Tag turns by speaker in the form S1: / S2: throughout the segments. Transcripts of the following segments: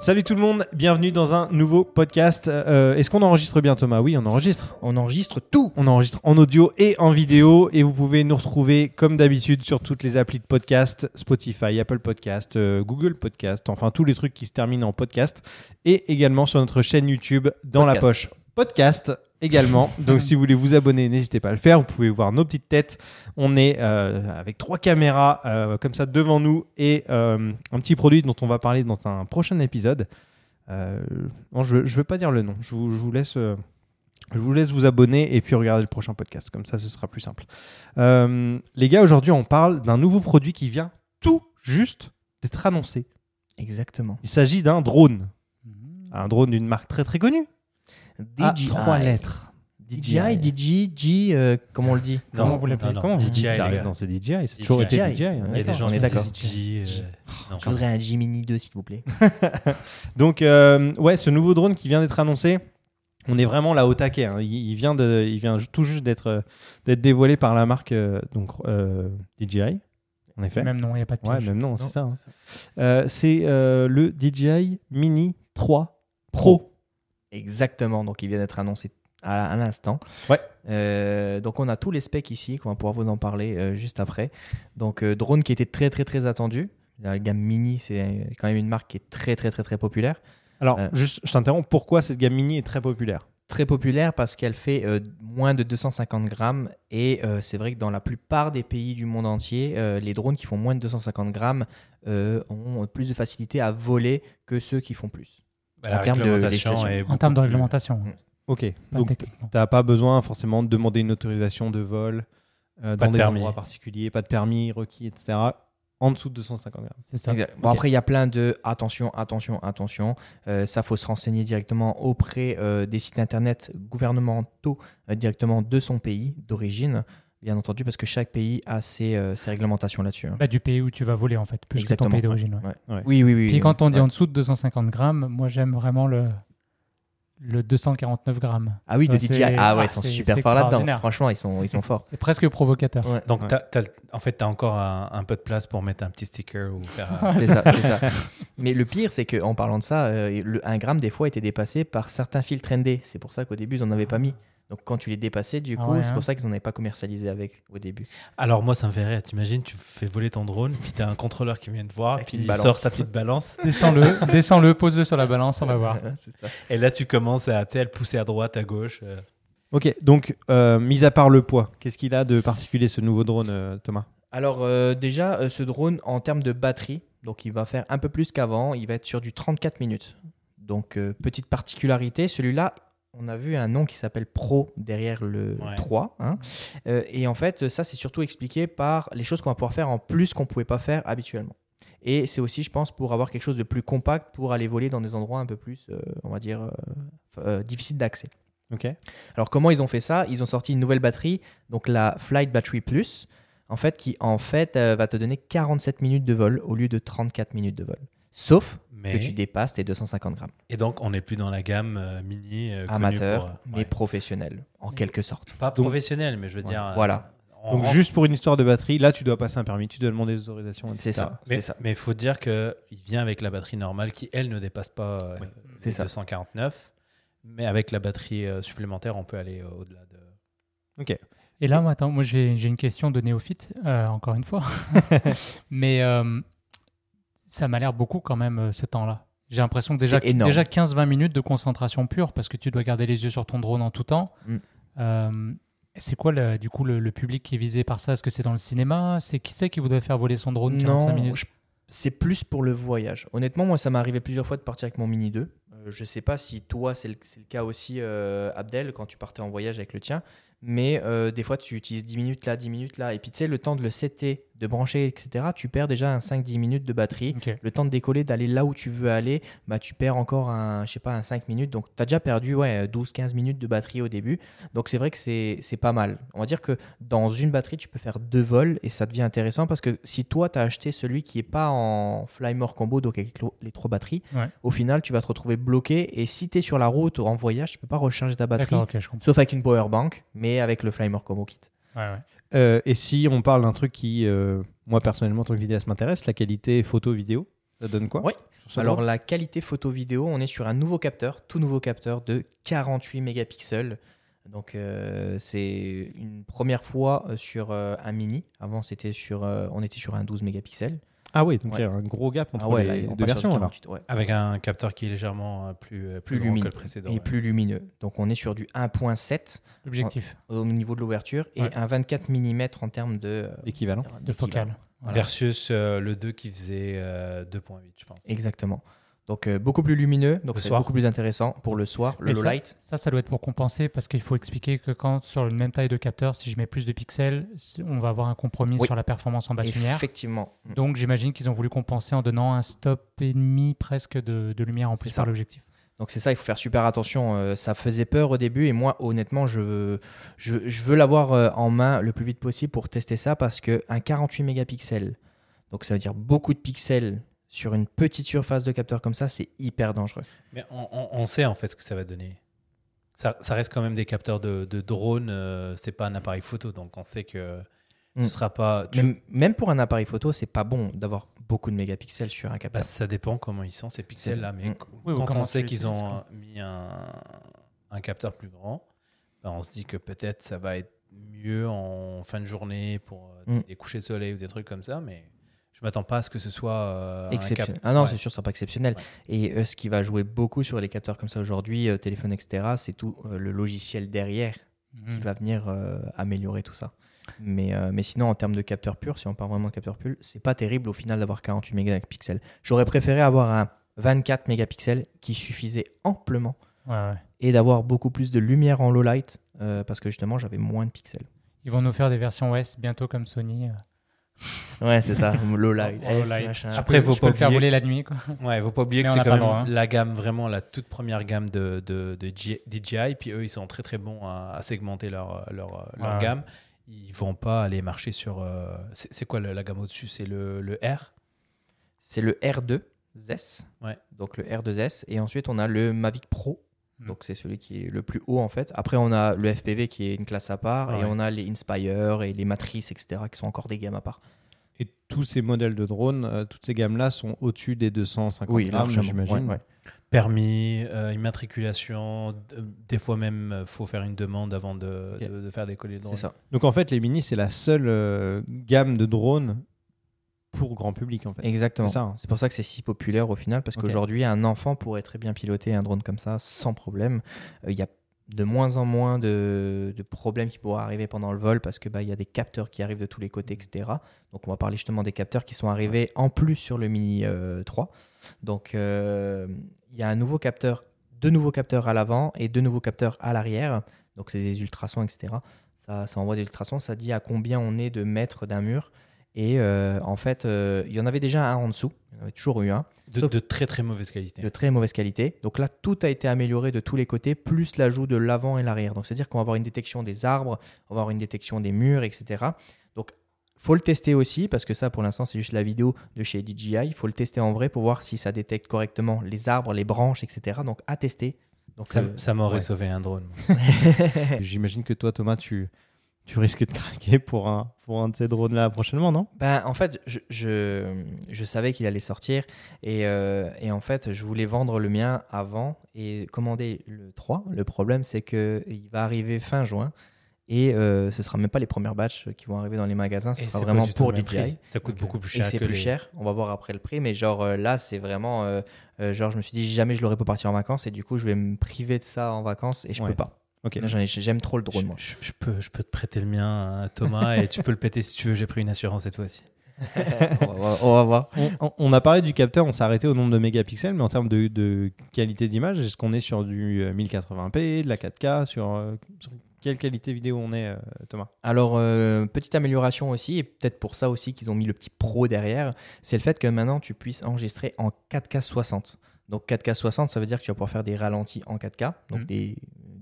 S1: Salut tout le monde, bienvenue dans un nouveau podcast. Euh, Est-ce qu'on enregistre bien Thomas? Oui, on enregistre.
S2: On enregistre tout.
S1: On enregistre en audio et en vidéo et vous pouvez nous retrouver comme d'habitude sur toutes les applis de podcast, Spotify, Apple Podcast, euh, Google Podcast, enfin tous les trucs qui se terminent en podcast et également sur notre chaîne YouTube dans la poche podcast également. Donc si vous voulez vous abonner, n'hésitez pas à le faire. Vous pouvez voir nos petites têtes. On est euh, avec trois caméras euh, comme ça devant nous et euh, un petit produit dont on va parler dans un prochain épisode. Non, je ne veux pas dire le nom. Je vous, je vous laisse. je vous laisse vous abonner et puis regarder le prochain podcast. Comme ça, ce sera plus simple. Les gars, aujourd'hui, on parle d'un nouveau produit qui vient tout juste d'être annoncé.
S2: Exactement.
S1: Il s'agit d'un drone. Un drone d'une marque très très connue. À
S2: DJI.
S1: trois lettres.
S2: DJI, DJI, G, euh, comment on le dit
S3: Non,
S4: Comment vous l'appelez
S1: Comment vous
S3: DJI,
S1: dites ça
S3: les gars.
S1: Non, c'est DJI. C'est toujours
S3: DJI.
S1: été DJI. hein.
S3: Il y a des
S2: D'accord,
S3: gens
S2: on
S3: qui
S2: est d'accord.
S3: disent DJI, euh, non,
S2: Je voudrais un G Mini 2, s'il vous plaît.
S1: Donc, euh, ouais, ce nouveau drone qui vient d'être annoncé, on est vraiment là au taquet. hein. Il, il vient de, il vient tout juste d'être euh, d'être dévoilé par la marque euh, donc euh, DJI. En effet.
S4: Même non, il n'y a pas de
S1: Ouais,
S4: piège.
S1: même non, c'est ça. hein. Euh, c'est euh, le DJI Mini 3 Pro.
S2: Exactement. Donc, il vient d'être annoncé à, l'instant.
S1: Ouais.
S2: Euh, donc, on a tous les specs ici, qu'on va pouvoir vous en parler euh, juste après. Donc, euh, drone qui était très, très, très attendu. La gamme Mini, c'est quand même une marque qui est très, très, très, très populaire.
S1: Alors, juste, je t'interromps. Pourquoi cette gamme Mini est très populaire?
S2: Très populaire parce qu'elle fait moins de 250 grammes et c'est vrai que dans la plupart des pays du monde entier, les drones qui font moins de 250 grammes ont plus de facilité à voler que ceux qui font plus.
S3: Bah,
S2: En termes de
S3: réglementation
S4: En termes de réglementation,
S2: Mm.
S1: Ok.
S4: pas
S1: Donc,
S4: techniquement.
S1: t'as pas besoin forcément de demander une autorisation de vol euh,
S3: Pas
S1: dans
S3: de
S1: des
S3: permis.
S1: endroits particuliers, pas de permis requis, etc. En dessous de 250 grammes.
S4: C'est ça.
S2: Bon. Après, il y a plein de attention, attention, attention. Euh, ça, faut se renseigner directement auprès euh, des sites internet gouvernementaux euh, directement de son pays d'origine, bien entendu, parce que chaque pays a ses, euh, ses réglementations là-dessus. hein.
S4: Bah, du pays où tu vas voler, en fait, plus que
S2: Exactement.
S4: ton pays d'origine. ouais.
S2: Ouais.
S1: Ouais.
S2: Oui, oui, oui.
S4: Puis
S2: oui.
S4: quand on dit
S2: Ouais.
S4: en dessous de 250 grammes, moi j'aime vraiment le, le 249 grammes.
S2: Ah oui, de DJI.
S4: c'est-
S2: Ah ouais,
S4: ah,
S2: ils sont
S4: c'est-
S2: super
S4: c'est
S2: forts là-dedans.
S4: extraordinaire.
S2: Franchement, ils sont, ils sont forts.
S4: C'est presque provocateur.
S2: Ouais.
S3: Donc,
S1: Ouais.
S3: t'as- t'as- en fait, tu as encore un, un peu de place pour mettre un petit sticker ou faire. un-
S2: C'est ça, c'est ça. Mais le pire, c'est qu'en parlant de ça, euh, le 1 gramme, des fois, était dépassé par certains filtres ND. C'est pour ça qu'au début, ils n'en avaient pas mis. Donc, quand tu les dépassais, du
S4: Ah
S2: coup,
S4: ouais,
S2: c'est
S4: hein.
S2: pour ça qu'ils n'en avaient pas commercialisé avec au début.
S3: Alors, moi, ça me fait rire. T'imagines, tu fais voler ton drone, puis t'as un contrôleur qui vient te voir,
S2: Avec
S3: puis il
S2: balance.
S3: sort sa petite balance.
S4: Descends-le, descends-le, pose-le sur la balance, on va voir.
S2: ça.
S3: Et là, tu commences à, à le pousser à droite, à gauche. euh.
S1: Ok, donc, euh, mis à part le poids, qu'est-ce qu'il a de particulier ce nouveau drone, euh, Thomas?
S2: Alors, euh, déjà, euh, ce drone, en termes de batterie, donc il va faire un peu plus qu'avant. Il va être sur du 34 minutes. Donc, euh, petite particularité, celui-là, on a vu un nom qui s'appelle Pro derrière le
S3: Ouais.
S2: 3. hein. Euh, et en fait, ça, c'est surtout expliqué par les choses qu'on va pouvoir faire en plus qu'on ne pouvait pas faire habituellement. Et c'est aussi, je pense, pour avoir quelque chose de plus compact pour aller voler dans des endroits un peu plus, euh, on va dire, euh, difficiles d'accès.
S1: Ok.
S2: Alors comment ils ont fait ça? Ils ont sorti une nouvelle batterie, donc la Flight Battery Plus, en fait, qui en fait va te donner 47 minutes de vol au lieu de 34 minutes de vol. Sauf
S3: Mais...
S2: que tu dépasses tes 250 grammes.
S3: Et donc, on n'est plus dans la gamme euh, mini. euh,
S2: Amateur,
S3: pour, euh,
S2: mais
S3: ouais.
S2: professionnel, en quelque sorte.
S3: Pas professionnel, mais je veux
S2: Ouais,
S3: dire. euh,
S2: voilà.
S3: on
S1: Donc,
S3: rentre-
S1: juste pour une histoire de batterie, là, tu dois passer un permis, tu dois demander des autorisations, etc.
S2: C'est ça,
S3: Mais
S2: c'est ça.
S3: mais il faut dire qu'il vient avec la batterie normale qui, elle, ne dépasse pas euh,
S1: Oui,
S3: les
S2: ça.
S3: 249. Mais avec la batterie euh, supplémentaire, on peut aller euh, au-delà de.
S1: Ok.
S4: Et là, moi, attends, moi j'ai j'ai une question de néophyte, euh, encore une fois. Mais euh, ça m'a l'air beaucoup quand même, euh, ce temps-là. J'ai l'impression que déjà, déjà 15-20 minutes de concentration pure parce que tu dois garder les yeux sur ton drone en tout temps.
S2: Mm.
S4: Euh, c'est quoi le- du coup le, le public qui est visé par ça? Est-ce que c'est dans le cinéma? C'est qui c'est qui voudrait faire voler son drone 45
S2: Non,
S4: minutes?
S2: je- c'est plus pour le voyage. Honnêtement, moi, ça m'est arrivé plusieurs fois de partir avec mon Mini 2. Euh, je sais pas si toi, c'est le, le cas aussi, euh, Abdel, quand tu partais en voyage avec le tien. Mais des fois, tu utilises 10 minutes là, 10 minutes là. Et puis, tu sais, le temps de le setter, de brancher, etc., tu perds déjà un 5-10 minutes de batterie. Le temps de décoller, d'aller là où tu veux aller, bah, tu perds encore un, je sais pas, un 5 minutes. Donc, tu as déjà perdu ouais, 12-15 minutes de batterie au début. Donc, c'est vrai que c'est pas mal. On va dire que dans une batterie, tu peux faire deux vols et ça devient intéressant parce que si toi, tu as acheté celui qui est pas en Fly More Combo, donc avec les trois batteries,
S4: Ouais.
S2: au final, tu vas te retrouver bloqué. Et si tu es sur la route ou en voyage, tu peux pas recharger ta batterie. Sauf avec une power bank, mais avec le Fly More Combo Kit.
S4: Ouais, ouais.
S1: Euh, et si on parle d'un truc qui, euh, moi personnellement, en tant que vidéaste, m'intéresse, la qualité photo-vidéo, ça donne quoi Ça
S2: Alors la qualité photo-vidéo, on est sur un nouveau capteur, tout nouveau capteur de 48 mégapixels. Donc euh, c'est une première fois sur un mini. Avant c'était sur, on était sur un 12 mégapixels.
S1: Ah oui, donc il
S2: Ouais.
S1: y a un gros gap entre
S2: Ah ouais,
S1: les
S2: là,
S1: deux versions.
S2: le
S1: alors.
S2: 48, ouais.
S3: Avec un capteur qui est légèrement euh, plus, euh, plus,
S2: Plus
S3: que
S2: lumineux
S3: le précédent.
S2: et
S3: ouais.
S2: plus lumineux. Donc on est sur du 1.7
S4: L'objectif
S2: au niveau de l'ouverture et
S4: Ouais.
S2: un 24 mm en termes de euh,
S1: Équivalent.
S4: de focale. Voilà.
S3: Versus euh, le 2 qui faisait euh, 2.8, je pense.
S2: Exactement. Donc euh, beaucoup plus lumineux, donc
S3: Le
S2: c'est beaucoup plus intéressant pour le soir, le low
S4: ça-
S2: light.
S4: Ça, ça doit être pour compenser parce qu'il faut expliquer que quand sur une même taille de capteur, si je mets plus de pixels, on va avoir un compromis
S2: Oui.
S4: sur la performance en basse lumière.
S2: Effectivement.
S4: Donc j'imagine qu'ils ont voulu compenser en donnant un stop et demi presque de, de lumière en plus par l'objectif.
S2: Donc c'est ça, il faut faire super attention. Euh, ça faisait peur au début et moi, honnêtement, je veux, je, je veux l'avoir euh, en main le plus vite possible pour tester ça parce que un 48 mégapixels, donc ça veut dire beaucoup de pixels sur une petite surface de capteur comme ça, c'est hyper dangereux.
S3: Mais on, on- on sait en fait ce que ça va donner. Ça, ça reste quand même des capteurs de, de drone, euh, c'est pas un appareil photo, donc on sait que
S2: Mm.
S3: ce sera pas. tu-
S2: Même, même pour un appareil photo, c'est pas bon d'avoir beaucoup de mégapixels sur un
S3: bah,
S2: capteur.
S3: ça dépend comment ils sont ces pixels là, mais
S2: Mm.
S4: Oui,
S3: quand on sait qu'ils ont mis un, un capteur plus grand, bah, on se dit que peut-être ça va être mieux en fin de journée pour euh,
S2: Mm.
S3: des couchers de soleil ou des trucs comme ça, mais je m'attends pas à ce que ce soit euh, un
S2: Exceptionnel.
S3: cap-
S2: Ah non,
S3: Ouais.
S2: c'est sûr, ce sera pas exceptionnel.
S3: Ouais.
S2: Et euh, ce qui va jouer beaucoup sur les capteurs comme ça aujourd'hui, euh, téléphone, etc., c'est tout le logiciel derrière qui
S4: Mhm.
S2: va venir améliorer tout ça. Mais, mais sinon, en termes de capteur pur, si on parle vraiment de capteur pur, c'est pas terrible au final d'avoir 48 mégapixels. J'aurais préféré avoir un 24 mégapixels qui suffisait amplement
S4: Ouais,
S2: et d'avoir beaucoup plus de lumière en low light parce que justement j'avais moins de pixels.
S4: Ils vont nous faire des versions OS bientôt comme Sony.
S2: Ouais, c'est ça, low light.
S4: low
S2: S,
S4: light.
S3: Après, faut pas
S4: le faire
S3: oublier-
S4: voler la nuit. Quoi.
S3: Ouais, faut pas oublier
S4: Mais
S3: que
S4: on
S3: c'est quand même
S4: droit, hein.
S3: la gamme, vraiment la toute première gamme de, de, de J- DJI. Puis eux, ils sont très très bons à, à segmenter leur, leur, leur
S4: Ouais.
S3: gamme. Ils vont pas aller marcher sur. euh, c'est quoi la gamme au-dessus? C'est le, le R?
S2: C'est le R2S.
S3: Ouais.
S2: Donc le R2S. Et ensuite, on a le Mavic Pro.
S4: Mm.
S2: Donc c'est celui qui est le plus haut en fait. Après, on a le FPV qui est une classe à part.
S3: Ah
S2: et
S3: ouais.
S2: on a les Inspire et les Matrice, etc. qui sont encore des gammes à part.
S1: Et tous ces modèles de drones, euh, toutes ces gammes-là sont au-dessus des 250
S2: Oui,
S1: grammes, j'imagine.
S2: Ouais, ouais.
S3: permis, euh, immatriculation. d- Des fois même, euh, faut faire une demande avant de, de, de faire décoller le drone.
S2: Ça.
S1: Donc en fait, les mini, c'est la seule euh, gamme de drones pour grand public en fait.
S2: Exactement.
S1: C'est hein.
S2: C'est pour ça que c'est si populaire au final, parce qu'aujourd'hui, un enfant pourrait très bien piloter un drone comme ça sans problème. Euh, Il y a de moins en moins de, de problèmes qui pourraient arriver pendant le vol parce que bah, il y a des capteurs qui arrivent de tous les côtés, etc. Donc on va parler justement des capteurs qui sont arrivés en plus sur le Mini euh, 3. Donc euh, il y a un nouveau capteur, deux nouveaux capteurs à l'avant et deux nouveaux capteurs à l'arrière. Donc c'est des ultrasons, etc. Ça, ça envoie des ultrasons, ça dit à combien on est de mètres d'un mur. Et euh, en fait, euh, il y en avait déjà un en dessous, il y en avait toujours eu un,
S3: De, de très très mauvaise qualité.
S2: de très mauvaise qualité. Donc là, tout a été amélioré de tous les côtés, plus l'ajout de l'avant et l'arrière. Donc c'est-à-dire qu'on va avoir une détection des arbres, on va avoir une détection des murs, etc. Donc faut le tester aussi, parce que ça, pour l'instant, c'est juste la vidéo de chez DJI. Il faut le tester en vrai pour voir si ça détecte correctement les arbres, les branches, etc. Donc à tester. Donc,
S3: Ça,
S2: euh,
S3: ça m'aurait
S2: ouais.
S3: sauvé un drone.
S1: J'imagine que toi, Thomas, tu, tu risques de craquer pour un, pour un de ces drones-là prochainement, non?
S2: Ben, en fait, je, je, je savais qu'il allait sortir et, euh, et en fait, je voulais vendre le mien avant et commander le 3. Le problème, c'est qu'il va arriver fin juin et euh, ce sera même pas les premières batchs qui vont arriver dans les magasins, ce
S3: Et
S2: sera
S3: c'est
S2: vraiment pour DJI.
S3: prix. Ça coûte beaucoup plus
S2: Et
S3: cher.
S2: c'est
S3: que
S2: plus
S3: les-
S2: cher, on va voir après le prix, mais genre euh, là, c'est vraiment. euh, euh, genre, je me suis dit, jamais je l'aurais pas partir en vacances et du coup, je vais me priver de ça en vacances et je
S1: Ouais.
S2: peux pas.
S1: Ok.
S2: J'en ai- J'aime trop le drone,
S3: Je,
S2: moi.
S3: je- je peux, je peux te prêter le mien, hein, Thomas, et tu peux le péter si tu veux. J'ai pris une assurance cette fois-ci.
S2: on, va voir, on va voir.
S1: On, on- on a parlé du capteur, on s'est arrêté au nombre de mégapixels, mais en termes de, de qualité d'image, est-ce qu'on est sur du euh, 1080p, de la 4K sur, euh, sur quelle qualité vidéo on est, euh, Thomas?
S2: Alors, euh, petite amélioration aussi, et peut-être pour ça aussi qu'ils ont mis le petit pro derrière, c'est le fait que maintenant tu puisses enregistrer en 4K 60. Donc 4K 60, ça veut dire que tu vas pouvoir faire des ralentis en 4K, donc
S4: Mhm.
S2: des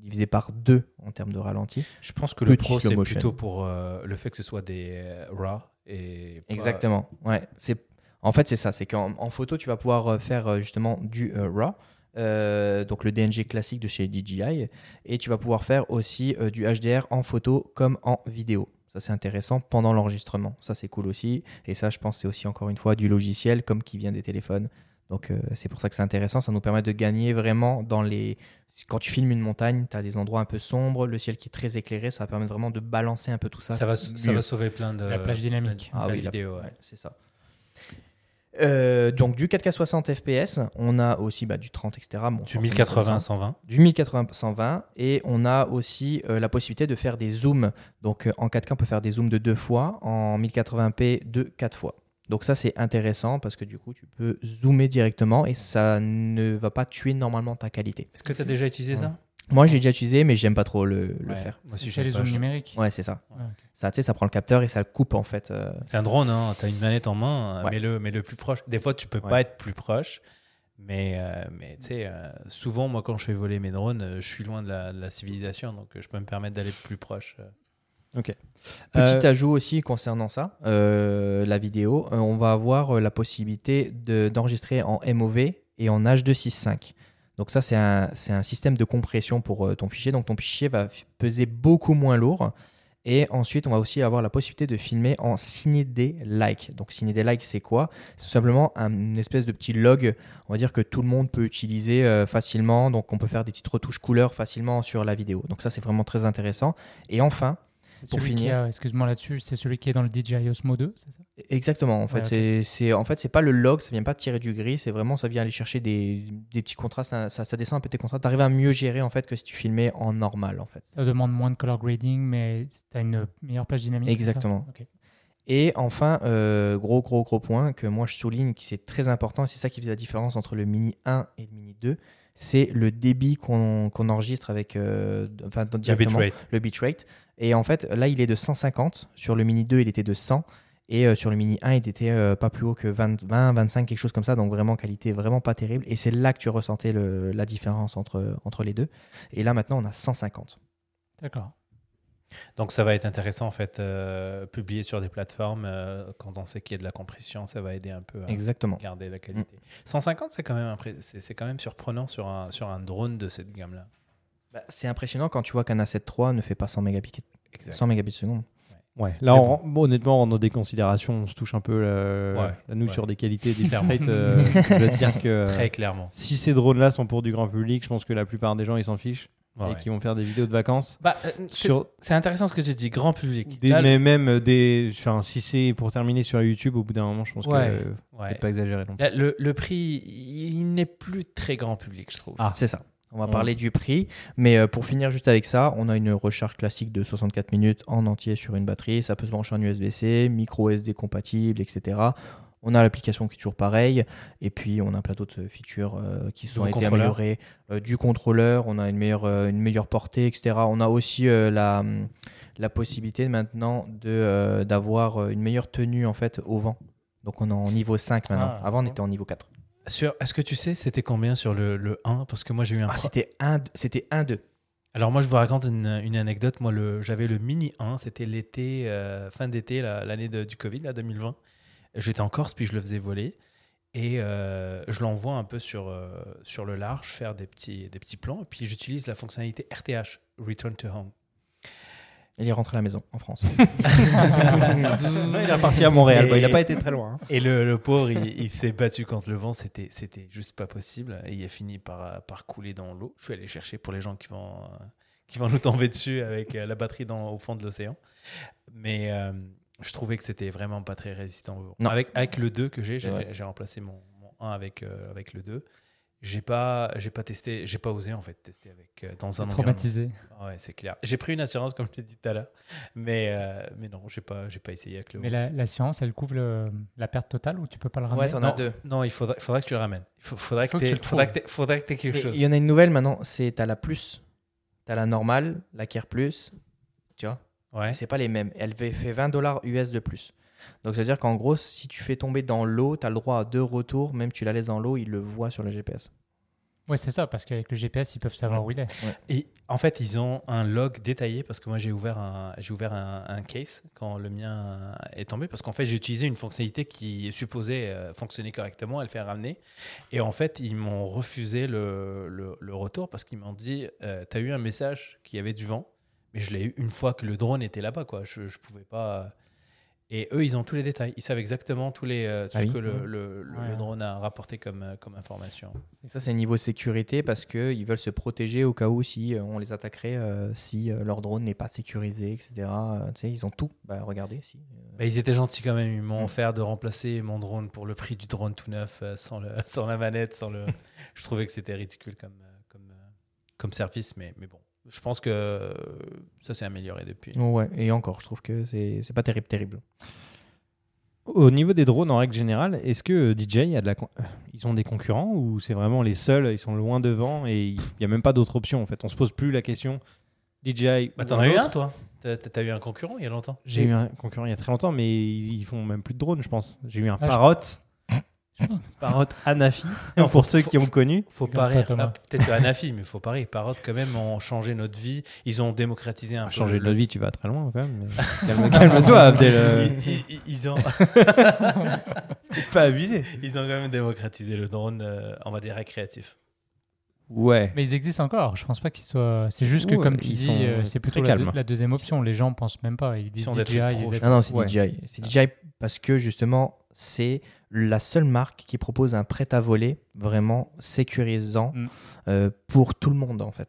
S2: divisé par 2 en termes de ralenti.
S3: Je pense que le pro, c'est plutôt pour euh, le fait que ce soit des euh, RAW. Et
S2: Exactement. Ouais, c'est en fait c'est ça, c'est qu'en en photo tu vas pouvoir euh, faire justement du euh, RAW. euh, donc le DNG classique de chez DJI et tu vas pouvoir faire aussi du HDR en photo comme en vidéo. Ça c'est intéressant pendant l'enregistrement. Ça c'est cool aussi et ça je pense c'est aussi encore une fois du logiciel comme qui vient des téléphones. Donc euh, c'est pour ça que c'est intéressant, ça nous permet de gagner vraiment dans les... Quand tu filmes une montagne, tu as des endroits un peu sombres, le ciel qui est très éclairé, ça va permettre vraiment de balancer un peu tout ça.
S3: Ça va, ça va sauver plein de.
S4: La plage dynamique.
S2: Ah oui, la-
S3: vidéos, ouais.
S2: Ouais, c'est ça. Euh, donc du 4K 60 FPS, on a aussi bah, du 30, etc. Bon,
S3: Du
S2: forcément,
S3: 1080, 120.
S2: du 1080 120 et on a aussi euh, la possibilité de faire des zooms. Donc euh, en 4K, on peut faire des zooms de deux fois, en 1080p de quatre fois. Donc ça c'est intéressant parce que du coup tu peux zoomer directement et ça ne va pas tuer normalement ta qualité.
S3: Est-ce que tu as déjà utilisé ça?
S2: Moi j'ai déjà utilisé mais j'aime pas trop le, le
S3: Ouais,
S2: faire.
S3: Moi aussi, j'aime
S4: les zooms numériques.
S2: Ouais c'est ça.
S4: Ouais, ok.
S2: Ça tu sais ça prend le capteur et ça le coupe en fait. euh.
S3: C'est un drone, hein. tu as une manette en main,
S2: Ouais.
S3: mais, le, mais le plus proche. Des fois, tu peux
S2: Ouais.
S3: pas être plus proche, mais, euh, mais tu sais, euh, souvent, moi, quand je fais voler mes drones, euh, je suis loin de la, de la civilisation, donc euh, je peux me permettre d'aller plus proche. euh.
S2: Petit
S1: Euh,
S2: ajout aussi concernant ça, euh, la vidéo, euh, on va avoir la possibilité de- d'enregistrer en MOV et en H265. Donc ça, c'est un, c'est un système de compression pour ton fichier. Donc ton fichier va peser beaucoup moins lourd. Et ensuite, on va aussi avoir la possibilité de filmer en CineD-like. Donc CineD-like, c'est quoi? C'est tout simplement un- une espèce de petit log, on va dire que tout le monde peut utiliser euh, facilement. Donc on peut faire des petites retouches couleurs facilement sur la vidéo. Donc ça, c'est vraiment très intéressant. Et enfin, Pour
S4: celui qui
S2: finir.
S4: a- Excuse-moi là-dessus, c'est celui qui est dans le DJI Osmo 2, c'est ça?
S2: Exactement. En fait,
S4: Ouais, ok.
S2: c'est, c'est, en fait, c'est pas le log, ça vient pas tirer du gris, c'est vraiment, ça vient aller chercher des, des petits contrastes, ça, ça, ça descend un peu tes contrastes. T'arrives à mieux gérer en fait que si tu filmais en normal en fait.
S4: Ça demande moins de color grading, mais tu as une meilleure plage dynamique.
S2: Exactement. Et enfin, euh, gros, gros, gros point que moi je souligne, qui c'est très important, et c'est ça qui fait la différence entre le Mini 1 et le Mini 2, c'est le débit qu'on, qu'on enregistre avec, euh, enfin,
S3: Le
S2: directement,
S3: bitrate.
S2: le bitrate. Et en fait, là, il est de 150. Sur le Mini 2, il était de 100. Et euh, sur le Mini 1, il était euh, pas plus haut que 20, 20, 25, quelque chose comme ça. Donc vraiment, qualité vraiment pas terrible. Et c'est là que tu ressentais le- la différence entre, entre les deux. Et là, maintenant, on a 150.
S4: D'accord.
S3: Donc ça va être intéressant en fait, euh, publier sur des plateformes euh, quand on sait qu'il y a de la compression, ça va aider un peu à
S2: Exactement.
S3: garder la qualité. 150, c'est quand même c'est quand même surprenant sur un sur un drone de cette gamme-là.
S2: Bah, c'est impressionnant quand tu vois qu'un A7 III ne fait pas 100 mégabits,
S3: Exact.
S2: 100 mégabits seconde.
S1: Ouais, là, on bon, honnêtement, dans des considérations, on se touche un peu euh,
S3: Ouais,
S1: là, nous
S3: ouais.
S1: sur des qualités des bitrates. euh, je veux dire que euh,
S3: Très clairement.
S1: si ces drones-là sont pour du grand public, je pense que la plupart des gens ils s'en fichent
S3: Ouais,
S1: et qui vont faire des vidéos de vacances.
S3: Bah, euh, c'est
S1: Sur
S3: c'est intéressant ce que tu dis, grand public.
S1: des,
S3: Là,
S1: mais même euh, des, enfin, si c'est pour terminer sur YouTube, au bout d'un moment, je pense
S3: Ouais.
S1: que euh,
S3: ouais.
S1: peut-être pas exagérer non plus.
S3: Là, le, le prix, il n'est plus très grand public, je trouve.
S1: Ah.
S2: C'est ça. On va
S1: Ouais.
S2: parler du prix. Mais euh, pour finir juste avec ça, on a une recharge classique de 64 minutes en entier sur une batterie. Ça peut se brancher en USB-C, micro SD compatible, etc. On a l'application qui est toujours pareille. Et puis, on a plein d'autres features euh, qui sont été améliorées. Euh, du contrôleur, on a une meilleure, euh, une meilleure portée, etc. On a aussi euh, la, la possibilité maintenant de, euh, d'avoir euh, une meilleure tenue en fait, au vent. Donc, on est en niveau 5 maintenant.
S4: Ah,
S2: Avant, on était en niveau 4.
S3: Sur, est-ce que tu sais c'était combien sur le, le 1 Parce que moi j'ai eu un.
S2: Ah, c'était 1, c'était 1-2.
S3: Alors moi je vous raconte une, une anecdote. Moi le, j'avais le Mini 1, c'était l'été, euh, fin d'été, la- l'année de- du Covid, là, 2020. J'étais en Corse, puis je le faisais voler. Et euh, je l'envoie un peu sur, euh, sur le large, faire des petits, des petits plans. Et puis j'utilise la fonctionnalité RTH, Return to Home.
S2: Il est rentré à la maison en France.
S1: il est reparti à Montréal.
S3: Et-
S1: Bah, il n'a pas été très loin. hein.
S3: Et le, le pauvre, il, il s'est battu contre le vent, c'était, c'était juste pas possible. Et il a fini par, par couler dans l'eau. Je suis allé chercher pour les gens qui vont, qui vont nous tomber dessus avec euh, la batterie dans, au fond de l'océan. Mais euh, je trouvais que c'était vraiment pas très résistant au vent.
S2: Non.
S3: Avec, avec le 2 que j'ai, j'ai remplacé mon, mon 1 avec, euh, avec le 2. J'ai pas, j'ai pas testé, j'ai pas osé en fait tester avec euh, dans un.
S4: Traumatisé.
S3: Ah Ouais, c'est clair. J'ai pris une assurance comme je l'ai dit tout à l'heure, mais euh, mais non, j'ai pas, j'ai pas essayé avec le.
S4: Mais la- l'assurance, elle couvre le- la perte totale ou tu peux pas le ramener
S2: Ouais, t'en as
S3: non,
S2: deux.
S3: non, il faudra, faudra que tu le ramènes. Il faut- faudra que
S4: Faut que
S3: t'aies-
S4: tu le
S3: faudra que faudra que t'aies quelque
S2: Et
S3: chose.
S2: Il y en a une nouvelle maintenant, c'est t'as la plus, t'as la normale, la Care Plus, tu vois.
S3: Ouais.
S2: C'est pas les mêmes. Elle fait fait 20 dollars US de plus. Donc ça veut dire qu'en gros, si tu fais tomber dans l'eau, t'as le droit à deux retours, même tu la laisses dans l'eau, il le voit sur le GPS.
S4: Ouais, c'est ça, parce qu'avec le GPS, ils peuvent savoir où il est.
S3: Et en fait, ils ont un log détaillé parce que moi j'ai ouvert un, j'ai ouvert un, un case quand le mien est tombé parce qu'en fait j'ai utilisé une fonctionnalité qui est supposée euh, fonctionner correctement, elle fait ramener. Et en fait, ils m'ont refusé le, le, le retour parce qu'ils m'ont dit euh, T'as eu un message qui avait du vent, mais je l'ai eu une fois que le drone était là-bas, quoi. Je, je pouvais pas. Et eux, ils ont tous les détails. Ils savent exactement tous les, euh,
S2: Ah
S3: ce
S2: oui.
S3: que le, le- le-
S4: Ouais.
S3: le drone a rapporté comme, euh, comme information.
S2: Ça, c'est niveau sécurité parce qu'ils veulent se protéger au cas où si euh, on les attaquerait, euh, si leur drone n'est pas sécurisé, etc. Tu sais, ils ont tout. Bah, regardez. Si, euh,
S3: Bah, ils étaient gentils quand même. Ils m'ont
S2: Mm.
S3: offert de remplacer mon drone pour le prix du drone tout neuf, euh, sans, le, sans la manette. Sans le... Je trouvais que c'était ridicule comme, comme, comme service, mais, mais bon. Je pense que euh, ça s'est amélioré depuis.
S2: Ouais, et encore, je trouve que c'est c'est pas terrible, terrible.
S1: Au niveau des drones, en règle générale, est-ce que euh, DJI a de la con- euh, ils ont des concurrents ou c'est vraiment les seuls Ils sont loin devant et il n'y a même pas d'autre option en fait? On se pose plus la question DJI.
S3: Bah, T'en as eu un, toi? T'as eu un concurrent il y a longtemps?
S1: J'ai eu un concurrent il y a très longtemps, mais ils font même plus de drones, je pense. J'ai eu un
S4: Ah, je-
S1: Parrot. Parrot Anafi, pour ceux qui ont connu.
S3: Faut pas rire. Ah, Peut-être que Anafi, mais faut pas rire. Parrot, quand même, ont changé notre vie. Ils ont démocratisé un peu.
S1: changer la vie, tu vas très loin quand même. mais Calme-toi, Abdel. euh,
S3: Ils, ils- ils ont,
S1: pas abusé.
S3: ils ont quand même démocratisé le drone, euh, on va dire, récréatif.
S1: Ouais.
S4: Mais ils existent encore. Je pense pas qu'ils soient. C'est juste que,
S1: Ouais,
S4: comme tu dis, euh, c'est plutôt
S1: très
S4: la, la deuxième option. Les gens pensent même pas. Ils disent DJI. that's
S2: Ah non, c'est
S1: Ouais.
S2: DJI. C'est DJI parce que justement, c'est la seule marque qui propose un prêt-à-voler vraiment sécurisant
S4: Mm.
S2: euh, pour tout le monde en fait.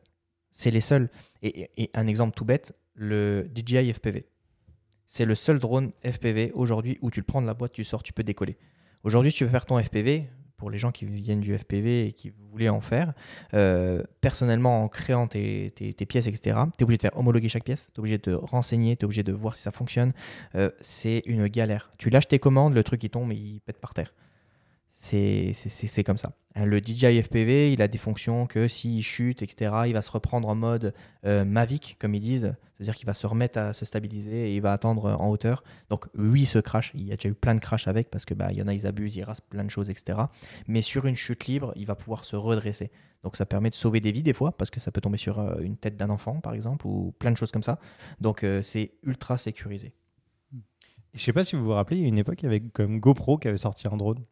S2: C'est les seuls. Et, et- et un exemple tout bête, le DJI FPV. C'est le seul drone FPV aujourd'hui où tu le prends de la boîte, tu sors, tu peux décoller. Aujourd'hui, si tu veux faire ton FPV, pour les gens qui viennent du FPV et qui voulaient en faire, euh, personnellement, en créant tes, pièces, etc., tu es obligé de faire homologuer chaque pièce, tu es obligé de renseigner, tu es obligé de voir si ça fonctionne. Euh, c'est une galère. Tu lâches tes commandes, le truc il tombe et il pète par terre. C'est comme ça. Hein, Le DJI FPV, il a des fonctions que s'il chute, etc., il va se reprendre en mode euh, Mavic, comme ils disent. C'est-à-dire qu'il va se remettre à se stabiliser et il va attendre euh, en hauteur. Donc oui, ce crash, il y a déjà eu plein de crashs avec parce que bah, il y en a, ils abusent, ils rasent plein de choses, etc. Mais sur une chute libre, il va pouvoir se redresser. Donc ça permet de sauver des vies des fois parce que ça peut tomber sur euh, une tête d'un enfant, par exemple, ou plein de choses comme ça. Donc c'est ultra sécurisé.
S1: Je sais pas si vous vous rappelez, il y a une époque, il y avait comme GoPro qui avait sorti un drone.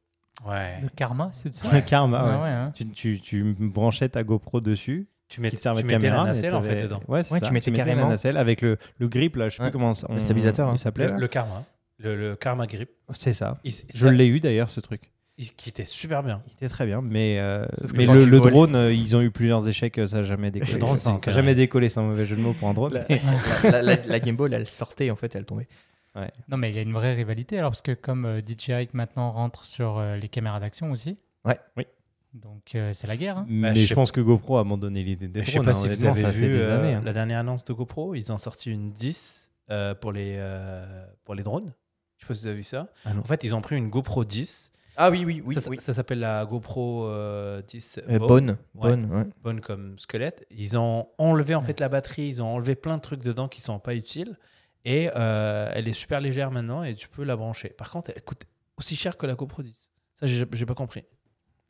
S3: Ouais.
S4: Le karma, c'est ça
S1: Le Karma, ouais.
S4: Ouais, hein.
S1: Tu, tu, tu branchais ta GoPro dessus,
S3: Tu, mets, tu mettais
S1: caméra.
S3: la nacelle en fait dedans.
S1: Ouais,
S2: Ouais,
S1: ça.
S2: tu mettais
S1: la
S2: carrément-
S1: nacelle avec le, le grip là, je sais
S2: Ouais.
S1: plus comment ça- on-
S2: stabilisateur, hein.
S1: il s'appelait.
S3: Le, le Karma. Le, le Karma Grip.
S1: C'est ça.
S3: Il-
S1: Je l'ai eu d'ailleurs ce truc.
S3: il- qui était super bien.
S1: Il était très bien, mais, euh, mais le,
S2: tu
S1: le drone, euh, ils ont eu plusieurs échecs, euh, ça n'a jamais décollé.
S3: Le drone,
S1: ça a jamais décollé, c'est un mauvais jeu de mots pour un drone.
S2: La,
S1: mais-
S2: la- la- la Game Ball, elle sortait en fait, elle tombait.
S4: Non, mais il y a une vraie rivalité alors, parce que comme euh, DJI maintenant rentre sur euh, les caméras d'action aussi.
S2: Ouais.
S1: Oui.
S4: Donc euh, c'est la guerre. hein.
S1: Mais
S3: je
S1: je pense que GoPro a abandonné l'idée des
S3: Je sais
S1: drones.
S3: pas
S1: hein,
S3: si vous avez vu euh,
S1: années. hein.
S3: la dernière annonce de GoPro. Ils ont sorti une 10 euh, pour, les, euh, pour les drones. Je sais pas si vous avez vu ça.
S1: Ah
S3: en fait, ils ont pris une GoPro 10.
S2: Ah oui, oui, oui.
S3: ça
S2: oui.
S3: ça s'appelle la GoPro euh, 10
S2: Euh,
S3: Bone.
S2: bonne,
S3: Ouais.
S2: bonne, ouais.
S3: bonne comme squelette. Ils ont enlevé en fait la batterie, ils ont enlevé plein de trucs dedans qui sont pas utiles. Et euh, elle est super légère maintenant et tu peux la brancher. Par contre, elle coûte aussi cher que la GoPro 10. Ça, j'ai pas compris.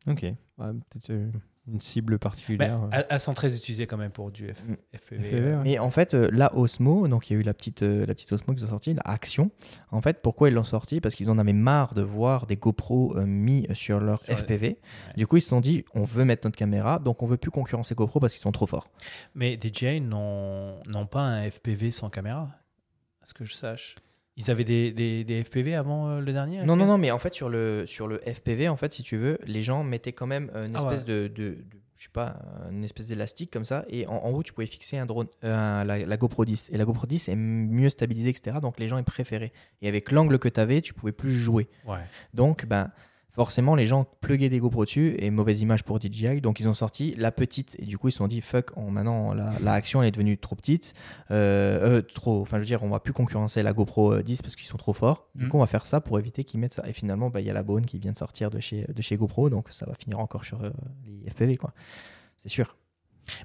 S1: Ok. Ouais, Peut-être euh, une cible particulière. euh.
S3: elles, sont très utilisées quand même pour du F-
S2: Mm.
S3: FPV.
S1: FPV, ouais.
S2: Mais en fait, euh, la Osmo, donc il y a eu la petite, euh, la petite Osmo qu'ils ont sortie, la Action. En fait, pourquoi ils l'ont sortie Parce qu'ils en avaient marre de voir des GoPro euh, mis sur leur
S3: Sur les-
S2: FPV. Du coup, ils se sont dit, on veut mettre notre caméra, donc on veut plus concurrencer GoPro parce qu'ils sont trop forts.
S3: Mais DJI n'ont n'ont pas un FPV sans caméra, ce que je sache. Ils avaient des, des, des FPV avant euh, le dernier
S2: Non, non, non, mais en fait, sur le, sur le FPV, en fait, si tu veux, les gens mettaient quand même une
S3: Ah
S2: espèce de, de, de- je sais pas, une espèce d'élastique comme ça, et en, en haut, tu pouvais fixer un drone, euh, la GoPro 10. Et la GoPro 10 est mieux stabilisée, etc. Donc les gens, ils préféraient. Et avec l'angle que tu avais, tu pouvais plus jouer.
S3: Ouais.
S2: Donc, ben, forcément, les gens pluguaient des GoPro dessus et mauvaise image pour DJI. Donc, ils ont sorti la petite et du coup, ils se sont dit fuck, on, maintenant la, la action elle est devenue trop petite. Euh, euh, trop, enfin, je veux dire, on va plus concurrencer la GoPro euh, 10 parce qu'ils sont trop forts. Du
S4: Mhm.
S2: coup, on va faire ça pour éviter qu'ils mettent ça. Et finalement, ben, il y a la Bone qui vient de sortir de chez, de chez GoPro. Donc, ça va finir encore sur euh, les FPV, quoi. C'est sûr.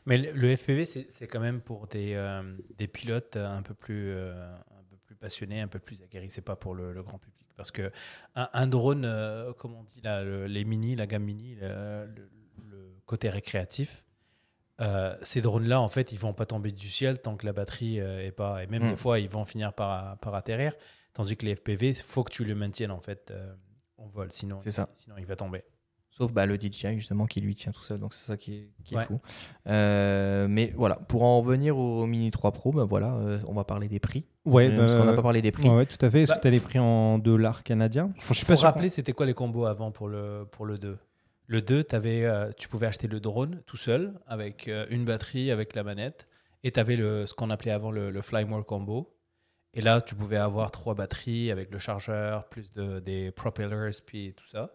S3: Mais le, FPV, c'est quand même pour des, euh, des pilotes euh, un peu, plus, euh, un peu plus passionnés, un peu plus aguerris. C'est pas pour le, le grand public. Parce que un, un drone, euh, comme on dit, là, le- les mini, la gamme mini, le, le- le côté récréatif, euh, ces drones-là, en fait, ils vont pas tomber du ciel tant que la batterie euh, est pas. Et même
S2: Mm.
S3: des fois, ils vont finir par, par atterrir. Tandis que les FPV, il faut que tu le maintiennes en fait euh, en vol, sinon,
S2: ça.
S3: sinon il va tomber.
S2: Sauf bah, le DJI justement qui lui tient tout seul, donc c'est ça qui est, qui est
S3: Ouais.
S2: fou. Euh, mais voilà, pour en revenir au Mini 3 Pro, bah, voilà, euh, on va parler des prix.
S1: Ouais,
S2: Euh, parce
S1: bah,
S2: qu'on n'a pas parlé des prix.
S1: Ouais, ouais, tout à fait. Est-ce
S3: Bah,
S1: que tu as les prix en dollars canadiens Enfin, Je suis pas
S3: Faut
S1: sûr.
S3: rappeler, c'était quoi les combos avant pour le, pour le 2 Le 2, t'avais, euh, tu pouvais acheter le drone tout seul, avec euh, une batterie, avec la manette, et tu avais le, ce qu'on appelait avant le, le Fly More Combo. Et là, tu pouvais avoir trois batteries avec le chargeur, plus de, des propellers, puis tout ça.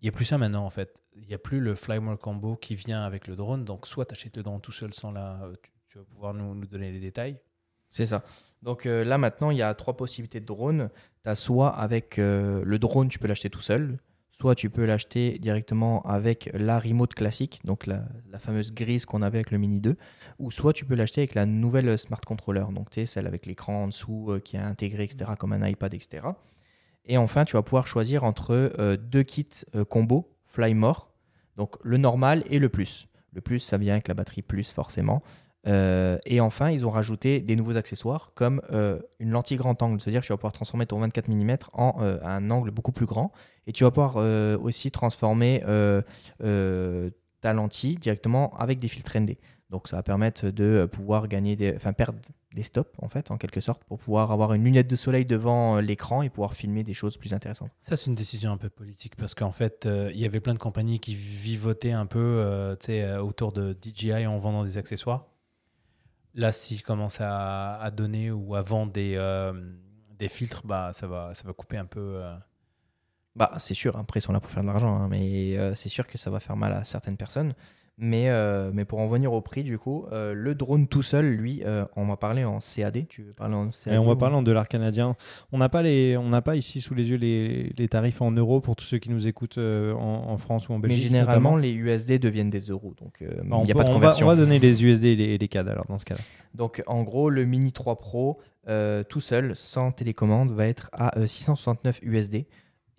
S3: Il n'y a plus ça maintenant, en fait. Il n'y a plus le Fly More Combo qui vient avec le drone. Donc, soit tu achètes le drone tout seul sans la. euh, Tu, vas pouvoir nous, nous donner les détails.
S2: C'est ça. Donc euh, là maintenant, il y a trois possibilités de drone. Tu as soit avec euh, le drone, tu peux l'acheter tout seul, soit tu peux l'acheter directement avec la remote classique, donc la, fameuse grise qu'on avait avec le Mini 2, ou soit tu peux l'acheter avec la nouvelle Smart Controller, donc tu sais, celle avec l'écran en dessous qui est intégré, etc., comme un iPad, etc. Et enfin, tu vas pouvoir choisir entre euh, deux kits euh, combo Fly More, donc le normal et le plus. Le plus, ça vient avec la batterie plus, forcément. Euh, et enfin, ils ont rajouté des nouveaux accessoires comme une lentille grand angle, c'est-à-dire que tu vas pouvoir transformer ton 24 mm en un angle beaucoup plus grand. Et tu vas pouvoir aussi transformer ta lentille directement avec des filtres ND. Donc ça va permettre de pouvoir gagner des, enfin perdre des stops en fait, en quelque sorte, pour pouvoir avoir une lunette de soleil devant euh, l'écran et pouvoir filmer des choses plus intéressantes.
S3: Ça, c'est une décision un peu politique parce qu'en fait, euh, il y avait plein de compagnies qui vivotaient un peu euh, tu sais, euh, autour de DJI en vendant des accessoires. Là, s'ils commencent à, à donner ou à vendre des, euh, des filtres, bah, ça, va, ça va couper un peu.
S2: Bah, c'est sûr, après, ils sont là pour faire de l'argent, hein, mais c'est sûr que ça va faire mal à certaines personnes. Mais, euh, mais pour en venir au prix, du coup, euh, le drone tout seul, lui, euh, on va parler en CAD. Tu veux parler en CAD
S1: Et on va
S2: ou-
S1: parler en dollars canadiens. On n'a pas les, on n'a pas ici sous les yeux les, les tarifs en euros pour tous ceux qui nous écoutent en, en France ou en
S2: Mais
S1: Belgique.
S2: généralement,
S1: notamment.
S2: les USD deviennent des euros, donc il
S1: Bah, on
S2: n'y a
S1: peut-
S2: pas de
S1: on va,
S2: conversion.
S1: on va donner les USD et les, CAD alors dans ce cas-là.
S2: Donc en gros, le Mini 3 Pro tout seul, sans télécommande, va être à euh, 669 USD